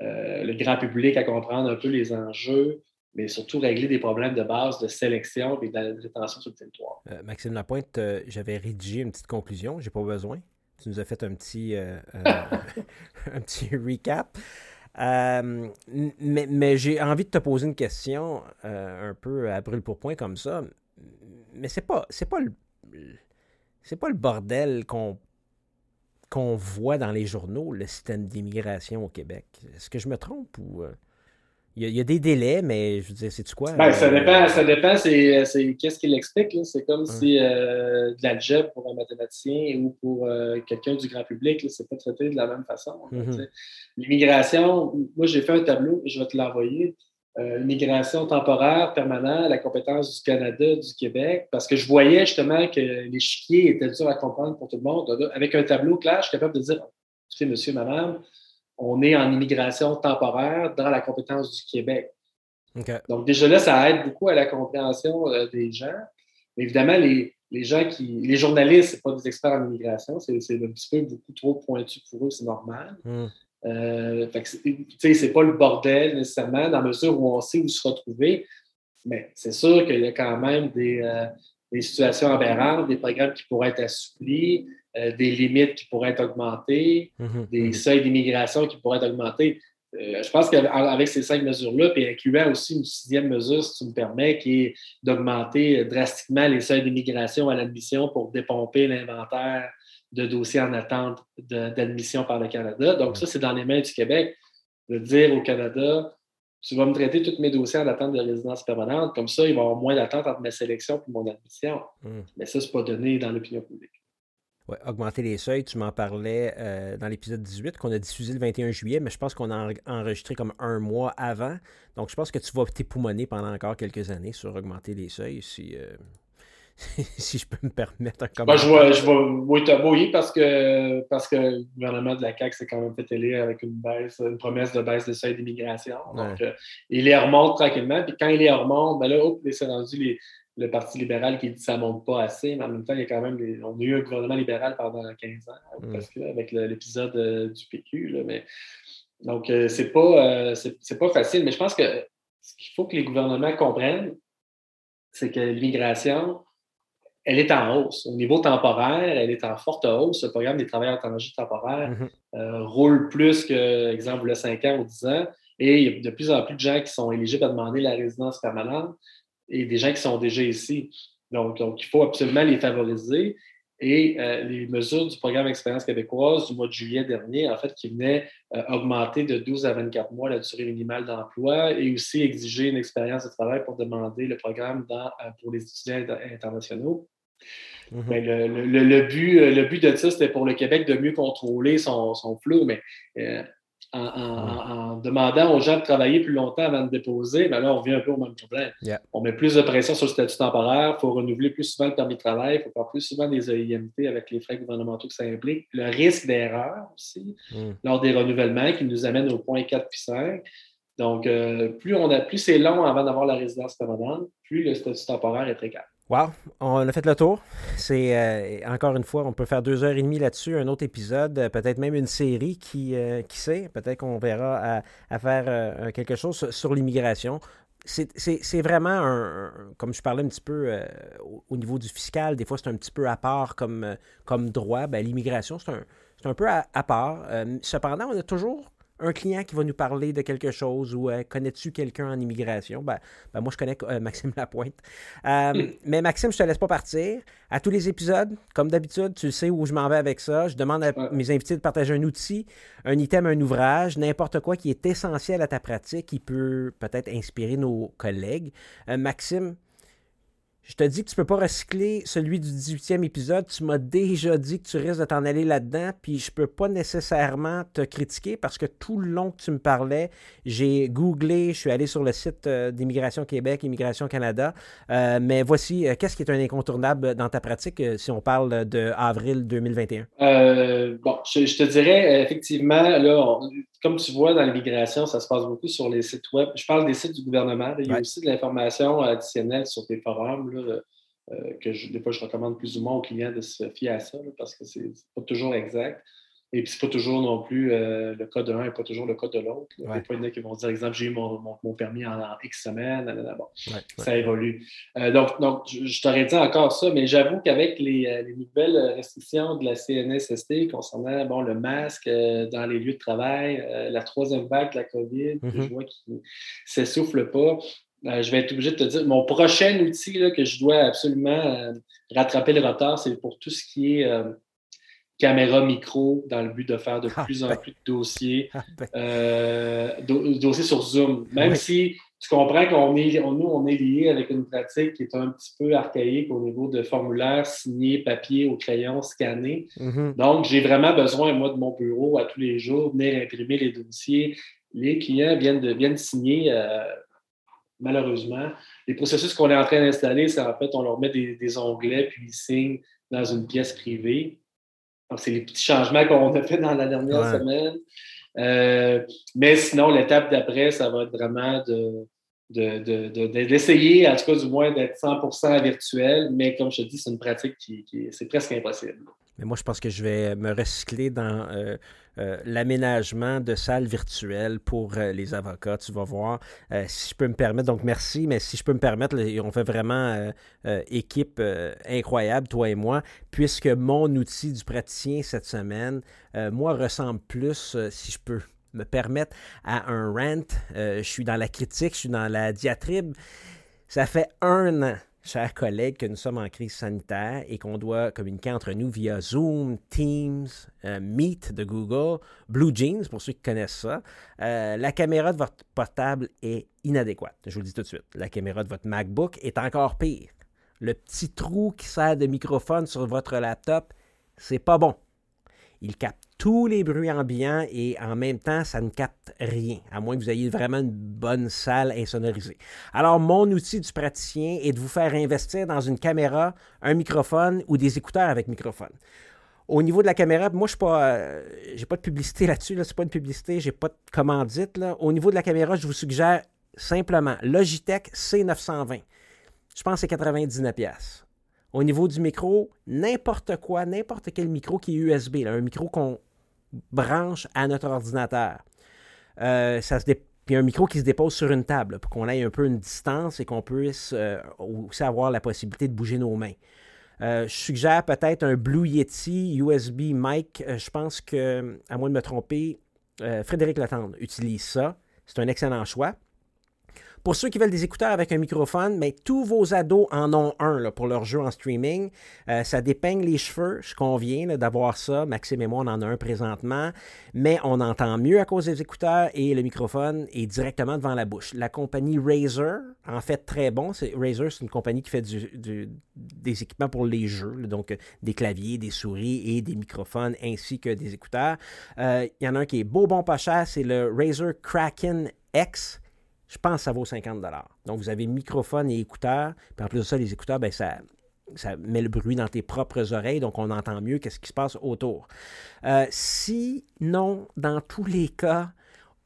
le grand public à comprendre un peu les enjeux mais surtout régler des problèmes de base de sélection et de rétention sur le territoire. Euh, Maxime Lapointe, euh, j'avais rédigé une petite conclusion, j'ai pas besoin. Tu nous as fait un petit, euh, un petit recap. mais, mais j'ai envie de te poser une question un peu à brûle pour point comme ça. Mais c'est pas c'est pas le c'est pas le bordel qu'on qu'on voit dans les journaux, le système d'immigration au Québec. Est-ce que je me trompe ou il y, a, des délais, mais je veux dire, c'est-tu quoi? Ben, ça dépend, ça dépend c'est, qu'est-ce qu'il explique. C'est comme si euh, de la job pour un mathématicien ou pour euh, quelqu'un du grand public, c'est pas traité de la même façon. Mm-hmm. L'immigration, moi j'ai fait un tableau, je vais te l'envoyer. Euh, immigration temporaire, permanente, la compétence du Canada, du Québec, parce que je voyais justement que l'échiquier était dur à comprendre pour tout le monde. Avec un tableau clair, je suis capable de dire, écoutez, monsieur, madame, on est en immigration temporaire dans la compétence du Québec. Donc, déjà là, ça aide beaucoup à la compréhension euh, des gens. Mais évidemment, les, gens qui. Les journalistes, ce pas des experts en immigration, c'est un petit peu beaucoup trop pointu pour eux, c'est normal. Hmm. Euh, c'est pas le bordel nécessairement, dans la mesure où on sait où se retrouver. Mais c'est sûr qu'il y a quand même des, euh, des, situations aberrantes, des programmes qui pourraient être assouplis, euh, des limites qui pourraient être augmentées, mhm, des mhm. seuils d'immigration qui pourraient être augmentés. Euh, je pense qu'avec ces cinq mesures-là, puis incluant aussi une sixième mesure, si tu me permets, qui est d'augmenter drastiquement les seuils d'immigration à l'admission pour dépomper l'inventaire de dossiers en attente d'admission par le Canada. Donc, ça, c'est dans les mains du Québec de dire au Canada, tu vas me traiter tous mes dossiers en attente de résidence permanente, comme ça, il va y avoir moins d'attente entre ma sélection et mon admission. Mais ça, ce n'est pas donné dans l'opinion publique. Oui, augmenter les seuils, tu m'en parlais euh, dans l'épisode 18 qu'on a diffusé le 21 juillet, mais je pense qu'on a enregistré comme un mois avant. Donc, je pense que tu vas t'époumoner pendant encore quelques années sur augmenter les seuils. Si, euh, si je peux me permettre un commentaire. je vois, je oui, parce que, parce que le gouvernement de la CAQ s'est quand même fait élire avec une baisse, une promesse de baisse de seuil d'immigration. Donc, euh, il les remonte tranquillement. Puis quand il les remonte, ben là, hop, c'est rendu le Parti libéral qui dit que ça ne monte pas assez, mais en même temps, il y a quand même on a eu un gouvernement libéral pendant 15 ans, mm. parce que, avec l'épisode euh, du PQ. Là, mais, donc, euh, c'est pas, c'est pas facile, mais je pense que ce qu'il faut que les gouvernements comprennent, c'est que l'immigration, elle est en hausse. Au niveau temporaire, elle est en forte hausse. Le programme des travailleurs étrangers temporaires mhm. euh, roule plus que, exemple, le 5 ans ou 10 ans. Et il y a de plus en plus de gens qui sont éligibles à demander la résidence permanente et des gens qui sont déjà ici. Donc, donc il faut absolument les favoriser. Et euh, les mesures du programme Expérience québécoise du mois de juillet dernier, en fait, qui venaient euh, augmenter de 12 à 24 mois la durée minimale d'emploi et aussi exiger une expérience de travail pour demander le programme dans, pour les étudiants internationaux. Mhm. Ben, le, but, euh, le but de ça, c'était pour le Québec de mieux contrôler son, son flou, mais en, demandant aux gens de travailler plus longtemps avant de déposer, ben là, on revient un peu au même problème. On met plus de pression sur le statut temporaire, il faut renouveler plus souvent le permis de travail, il faut faire plus souvent des EIMT avec les frais gouvernementaux que ça implique. Le risque d'erreur aussi, mm. lors des renouvellements qui nous amène au point 4 puis 5. Donc, euh, plus, on a, plus c'est long avant d'avoir la résidence permanente, plus le statut temporaire est très calme. Wow, on a fait le tour. C'est euh, encore une fois, on peut faire deux heures et demie là-dessus, un autre épisode, euh, peut-être même une série qui, euh, qui sait, peut-être qu'on verra à, faire quelque chose sur l'immigration. C'est vraiment un, comme je parlais un petit peu au, niveau du fiscal, des fois c'est un petit peu à part comme, comme droit. Ben, l'immigration, c'est un, un, peu à part. cependant, on a toujours un client qui va nous parler de quelque chose ou euh, connais-tu quelqu'un en immigration? Ben, ben moi, je connais euh, Maxime Lapointe. Euh, hmm. Mais Maxime, je te laisse pas partir. À tous les épisodes, comme d'habitude, tu sais où je m'en vais avec ça. Je demande à mes invités de partager un outil, un item, un ouvrage, n'importe quoi qui est essentiel à ta pratique, qui peut peut-être inspirer nos collègues. Maxime, je te dis que tu peux pas recycler celui du 18e épisode. Tu m'as déjà dit que tu risques de t'en aller là-dedans, puis je peux pas nécessairement te critiquer parce que tout le long que tu me parlais, j'ai googlé, je suis allé sur le site euh, d'Immigration Québec, Immigration Canada. Euh, mais voici, euh, qu'est-ce qui est un incontournable dans ta pratique si on parle de avril 2021? bon, je, te dirais effectivement, là, comme tu vois dans l'immigration, ça se passe beaucoup sur les sites web. Je parle des sites du gouvernement. Il y a aussi de l'information additionnelle sur des forums euh, que je, des fois je recommande plus ou moins aux clients de se fier à ça parce que c'est pas toujours exact. Et puis, c'est pas toujours non plus euh, le cas de l'un et pas toujours le cas de l'autre. Il y en a qui vont dire, exemple, j'ai eu mon, mon, permis en, X semaines. ça évolue. Euh, donc, donc, je, t'aurais dit encore ça, mais j'avoue qu'avec les, les, nouvelles restrictions de la CNSST concernant bon, le masque dans les lieux de travail, la troisième vague de la COVID, que je mm-hmm. vois qui ne s'essouffle pas, euh, je vais être obligé de te dire, mon prochain outil que je dois absolument euh, rattraper le retard, c'est pour tout ce qui est euh, caméra micro, dans le but de faire de ah, plus en ben. plus de dossiers, ah, ben. dossiers sur Zoom. Même si tu comprends qu'on est, nous, on est lié avec une pratique qui est un petit peu archaïque au niveau de formulaire signé, papier au crayon, scanné. Mm-hmm. Donc, j'ai vraiment besoin, moi, de mon bureau à tous les jours, venir imprimer les dossiers. Les clients viennent de viennent signer malheureusement. Les processus qu'on est en train d'installer, c'est en fait, on leur met des, onglets, puis ils signent dans une pièce privée. Donc, c'est les petits changements qu'on a fait dans la dernière semaine. mais sinon, l'étape d'après, ça va être vraiment de, d'essayer, en tout cas du moins, d'être 100% virtuel, mais comme je te dis, c'est une pratique qui, c'est presque impossible. Mais moi, je pense que je vais me recycler dans euh, euh, l'aménagement de salles virtuelles pour euh, les avocats. Tu vas voir. si je peux me permettre, donc merci, mais si je peux me permettre, on fait vraiment équipe incroyable, toi et moi, puisque mon outil du praticien cette semaine, moi, ressemble plus, si je peux me permettre, à un rant. je suis dans la critique, je suis dans la diatribe. Ça fait un an chers collègues, que nous sommes en crise sanitaire et qu'on doit communiquer entre nous via Zoom, Teams, euh, Meet de Google, Blue Jeans, pour ceux qui connaissent ça, euh, la caméra de votre portable est inadéquate. Je vous le dis tout de suite. La caméra de votre MacBook est encore pire. Le petit trou qui sert de microphone sur votre laptop, c'est pas bon. Il capte tous les bruits ambiants et en même temps, ça ne capte rien, à moins que vous ayez vraiment une bonne salle insonorisée. Alors, mon outil du praticien est de vous faire investir dans une caméra, un microphone ou des écouteurs avec microphone. Au niveau de la caméra, moi, je n'ai pas, euh, pas de publicité là-dessus. Là, Ce n'est pas une publicité, j'ai pas de commandite. Au niveau de la caméra, je vous suggère simplement Logitech C920. Je pense que c'est 99$. Au niveau du micro, n'importe quoi, n'importe quel micro qui est USB, un micro qu'on branche à notre ordinateur. Euh, ça se puis un micro qui se dépose sur une table pour qu'on ait un peu une distance et qu'on puisse euh, aussi avoir la possibilité de bouger nos mains. Euh, je suggère peut-être un Blue Yeti USB mic. je pense que, à moins de me tromper, Frédéric Latendre utilise ça. C'est un excellent choix. Pour ceux qui veulent des écouteurs avec un microphone, mais tous vos ados en ont un pour leur jeu en streaming. Euh, ça dépeigne les cheveux, je conviens d'avoir ça. Maxime et moi, on en a un présentement, mais on entend mieux à cause des écouteurs et le microphone est directement devant la bouche. La compagnie Razer en fait très bon. Razer, c'est une compagnie qui fait des équipements pour les jeux, donc euh, des claviers, des souris et des microphones ainsi que des écouteurs. Euh, il y en a un qui est beau, bon, pas cher, c'est le Razer Kraken X je pense que ça vaut 50 Donc, vous avez microphone et écouteurs. Puis en plus de ça, les écouteurs, ben, ça, ça met le bruit dans tes propres oreilles, donc on entend mieux qu'est-ce qui se passe autour. Euh, sinon, dans tous les cas,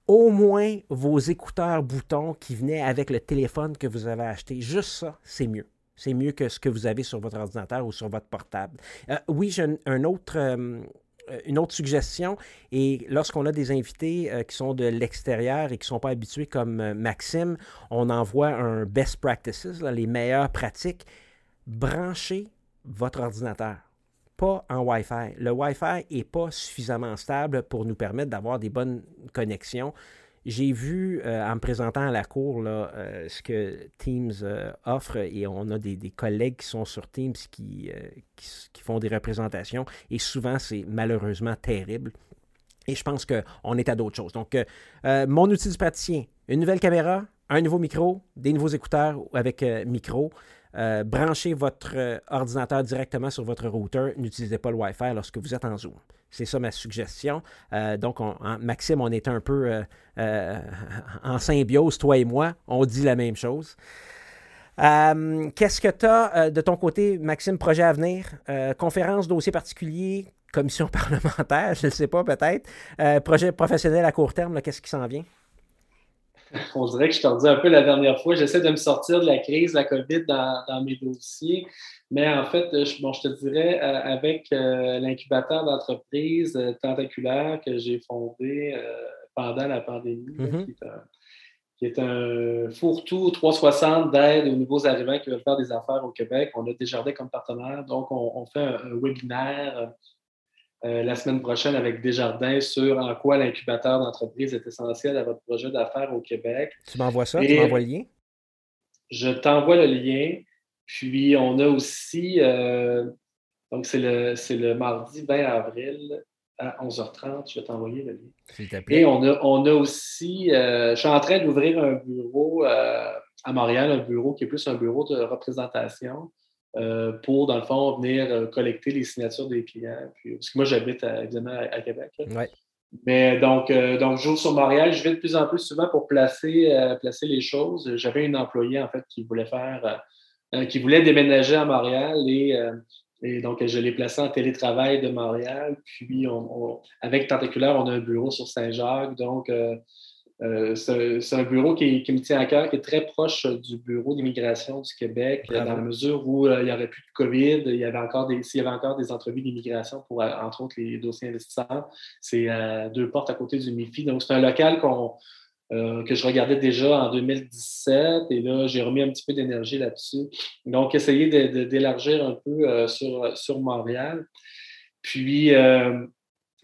au moins vos écouteurs boutons qui venaient avec le téléphone que vous avez acheté, juste ça, c'est mieux. C'est mieux que ce que vous avez sur votre ordinateur ou sur votre portable. Euh, oui, j'ai un, autre, euh, une autre suggestion, et lorsqu'on a des invités euh, qui sont de l'extérieur et qui ne sont pas habitués comme euh, Maxime, on envoie un best practices, les meilleures pratiques. Branchez votre ordinateur, pas en Wi-Fi. Le Wi-Fi n'est pas suffisamment stable pour nous permettre d'avoir des bonnes connexions. J'ai vu euh, en me présentant à la cour là, euh, ce que Teams euh, offre et on a des, collègues qui sont sur Teams qui, qui, font des représentations et souvent c'est malheureusement terrible. Et je pense qu'on est à d'autres choses. Donc, mon outil du praticien, une nouvelle caméra, un nouveau micro, des nouveaux écouteurs avec micro. Euh, branchez votre euh, ordinateur directement sur votre routeur. N'utilisez pas le Wi-Fi lorsque vous êtes en Zoom. C'est ça ma suggestion. Euh, donc, Maxime, on est un peu en symbiose, toi et moi. On dit la même chose. Qu'est-ce que tu as de ton côté, Maxime, projet à venir? conférence, dossier particulier, commission parlementaire, je ne sais pas, peut-être. projet professionnel à court terme, qu'est-ce qui s'en vient? on dirait que je t'en dis un peu la dernière fois. J'essaie de me sortir de la crise, de la COVID dans, mes dossiers. Mais en fait, je, bon, je te dirais, euh, avec euh, l'incubateur d'entreprise euh, tentaculaire que j'ai fondé pendant la pandémie, mm-hmm. qui, est un, fourre-tout 360 d'aide aux nouveaux arrivants qui veulent faire des affaires au Québec. On a Desjardins comme partenaire. Donc, on, fait un webinaire euh, la semaine prochaine avec Desjardins sur en quoi l'incubateur d'entreprise est essentiel à votre projet d'affaires au Québec. Tu m'envoies ça? tu m'envoies le lien? Je t'envoie le lien. Puis, on a aussi, euh, donc c'est le, le mardi 20 avril à 11h30. Je vais t'envoyer le lien. Et on a, on a aussi, euh, je suis en train d'ouvrir un bureau à Montréal, un bureau qui est plus un bureau de représentation. Euh, pour, dans le fond, venir euh, collecter les signatures des clients. Puis, parce que moi, j'habite évidemment à, Québec. Mais donc, euh, donc, je joue sur Montréal. Je vais de plus en plus souvent pour placer, placer les choses. J'avais une employée, en fait, qui voulait faire, qui voulait déménager à Montréal et Et donc, je l'ai placé en télétravail de Montréal. Puis, avec Tentaculaire, on a un bureau sur Saint-Jacques. Donc, euh, c'est un bureau qui, me tient à cœur, qui est très proche du bureau d'immigration du Québec, dans la mesure où il n'y aurait plus de COVID, il y avait encore des, s'il y avait encore des entrevues d'immigration pour, entre autres, les dossiers investisseurs. C'est deux portes à côté du MIFI. Donc, c'est un local qu'on euh, que je regardais déjà en 2017 et là, j'ai remis un petit peu d'énergie là-dessus. Donc, essayer d'élargir un peu euh, sur, sur Montréal. Puis, euh,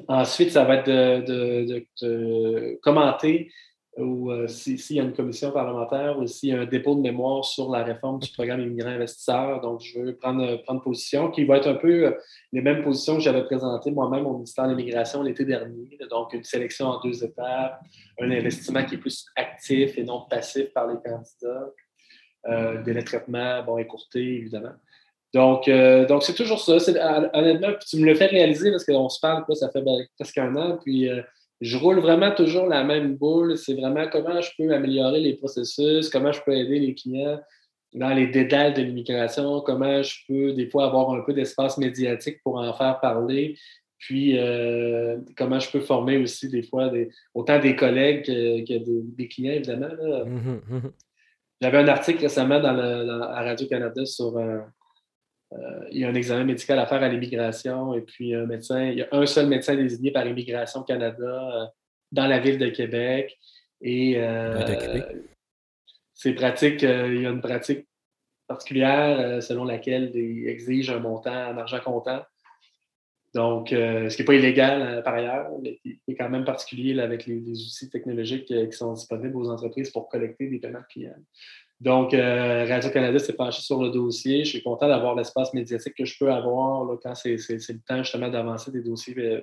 ensuite, ça va être de commenter ou euh, s'il y a une commission parlementaire ou s'il y a un dépôt de mémoire sur la réforme du programme immigrant investisseur. Donc, je veux prendre, euh, prendre position, qui va être un peu euh, les mêmes positions que j'avais présentées moi-même au ministère de l'Immigration l'été dernier. Donc, une sélection en deux étapes, un investissement qui est plus actif et non passif par les candidats, euh, des traitements, bon, écourtés, évidemment. Donc, donc c'est toujours ça. Honnêtement, tu me le fais réaliser parce qu'on se parle, quoi, ça fait ben, presque un an, puis je roule vraiment toujours la même boule. C'est vraiment comment je peux améliorer les processus, comment je peux aider les clients dans les dédales de l'immigration, comment je peux des fois avoir un peu d'espace médiatique pour en faire parler, puis euh, comment je peux former aussi des fois autant des collègues que, des, clients, évidemment. Mmh mmh J'avais un article récemment dans, à Radio-Canada sur un, euh, il y a un examen médical à faire à l'immigration et puis un médecin, il y a un seul médecin désigné par Immigration Canada euh, dans la ville de Québec. Et euh, c'est pratique, il y a une pratique particulière selon laquelle ils exigent un montant en argent comptant. Donc, ce qui n'est pas illégal par ailleurs, mais qui est quand même particulier avec les, outils technologiques qui sont disponibles aux entreprises pour collecter des paiements de clients. Donc, euh, Radio-Canada s'est penché sur le dossier. Je suis content d'avoir l'espace médiatique que je peux avoir quand c'est le temps justement d'avancer des dossiers euh,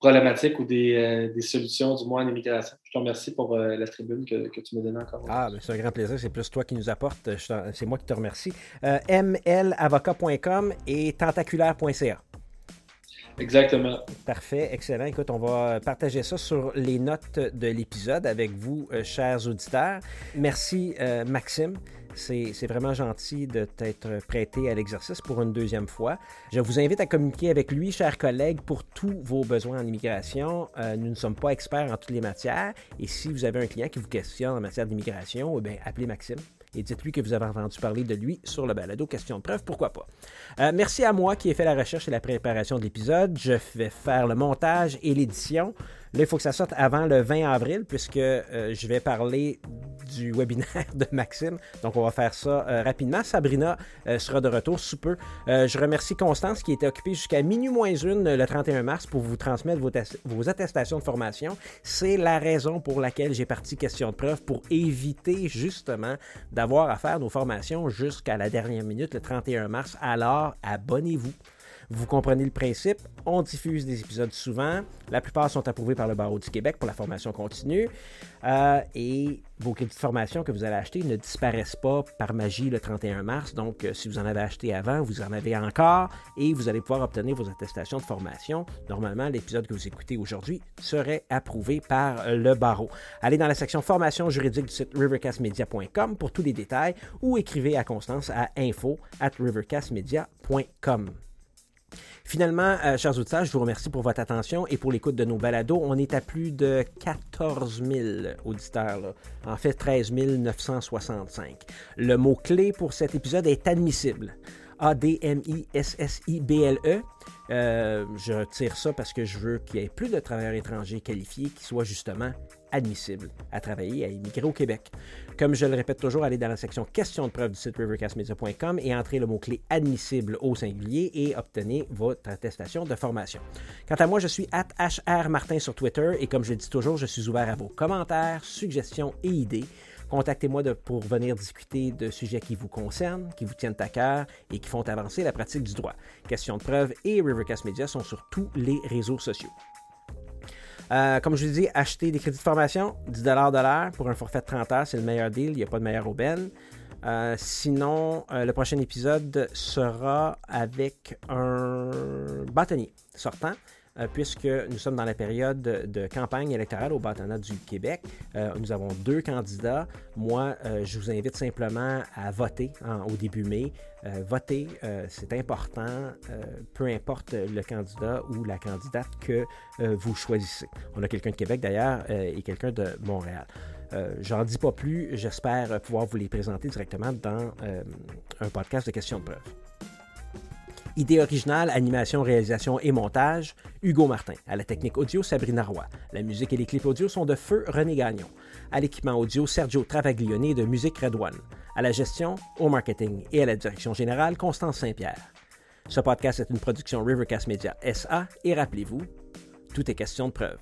problématiques ou euh, des, solutions, du moins en immigration. Je te remercie pour la tribune que, tu me donnes encore. Ah, ben, c'est un grand plaisir. C'est plus toi qui nous apporte. C'est moi qui te remercie. mlavocat.com et tentaculaire.ca. Exactement. Parfait, excellent. Écoute, on va partager ça sur les notes de l'épisode avec vous, euh, chers auditeurs. Merci, euh, Maxime. C'est vraiment gentil de t'être prêté à l'exercice pour une deuxième fois. Je vous invite à communiquer avec lui, chers collègues, pour tous vos besoins en immigration. Euh, nous ne sommes pas experts en toutes les matières. Et si vous avez un client qui vous questionne en matière d'immigration, eh appelez Maxime et dites-lui que vous avez entendu parler de lui sur le balado Question de preuve, pourquoi pas. Euh, merci à moi qui ai fait la recherche et la préparation de l'épisode. Je vais faire le montage et l'édition. Là, il faut que ça sorte avant le 20 avril, puisque euh, je vais parler du webinaire de Maxime. Donc, on va faire ça euh, rapidement. Sabrina euh, sera de retour sous peu. je remercie Constance qui était occupée jusqu'à minuit moins une le 31 mars pour vous transmettre vos, vos attestations de formation. C'est la raison pour laquelle j'ai parti question de preuve pour éviter justement d'avoir à faire nos formations jusqu'à la dernière minute le 31 mars. Alors, abonnez-vous. Vous comprenez le principe. On diffuse des épisodes souvent. La plupart sont approuvés par le Barreau du Québec pour la formation continue. Euh, et vos crédits de formation que vous allez acheter ne disparaissent pas par magie le 31 mars. Donc, euh, si vous en avez acheté avant, vous en avez encore et vous allez pouvoir obtenir vos attestations de formation. Normalement, l'épisode que vous écoutez aujourd'hui serait approuvé par le barreau. Allez dans la section formation juridique du site rivercastmedia.com pour tous les détails ou écrivez à Constance à info at rivercastmedia.com. Finalement, euh, chers auditeurs, je vous remercie pour votre attention et pour l'écoute de nos balados. On est à plus de 14 000 auditeurs, en fait 13 965. Le mot-clé pour cet épisode est admissible. A-D-M-I-S-S-I-B-L-E. Euh, je retire ça parce que je veux qu'il y ait plus de travailleurs étrangers qualifiés qui soient justement admissibles à travailler, à immigrer au Québec. Comme je le répète toujours, allez dans la section questions de preuve du site rivercastmedia.com et entrez le mot-clé admissible au singulier et obtenez votre attestation de formation. Quant à moi, je suis at Martin sur Twitter et comme je le dis toujours, je suis ouvert à vos commentaires, suggestions et idées. Contactez-moi pour venir discuter de sujets qui vous concernent, qui vous tiennent à cœur et qui font avancer la pratique du droit. Questions de preuve et Rivercast Media sont sur tous les réseaux sociaux. Euh, comme je vous dis, acheter des crédits de formation, 10 de l'heure pour un forfait de 30 heures, c'est le meilleur deal, il n'y a pas de meilleure aubaine. Euh, sinon, euh, le prochain épisode sera avec un bâtonnier sortant. Euh, puisque nous sommes dans la période de, campagne électorale au bâtonnat du Québec. Euh, nous avons deux candidats. Moi, euh, je vous invite simplement à voter au début mai. voter, c'est important, peu importe le candidat ou la candidate que vous choisissez. On a quelqu'un de Québec d'ailleurs et quelqu'un de Montréal. J'en dis pas plus, j'espère pouvoir vous les présenter directement dans un podcast de questions de preuve. Idée originale, animation, réalisation et montage, Hugo Martin. À la technique audio, Sabrina Roy. La musique et les clips audio sont de Feu René Gagnon. À l'équipement audio, Sergio Travaglione de Musique Red One. À la gestion, au marketing et à la direction générale, Constance Saint-Pierre. Ce podcast est une production Rivercast Media SA et rappelez-vous, tout est question de preuve.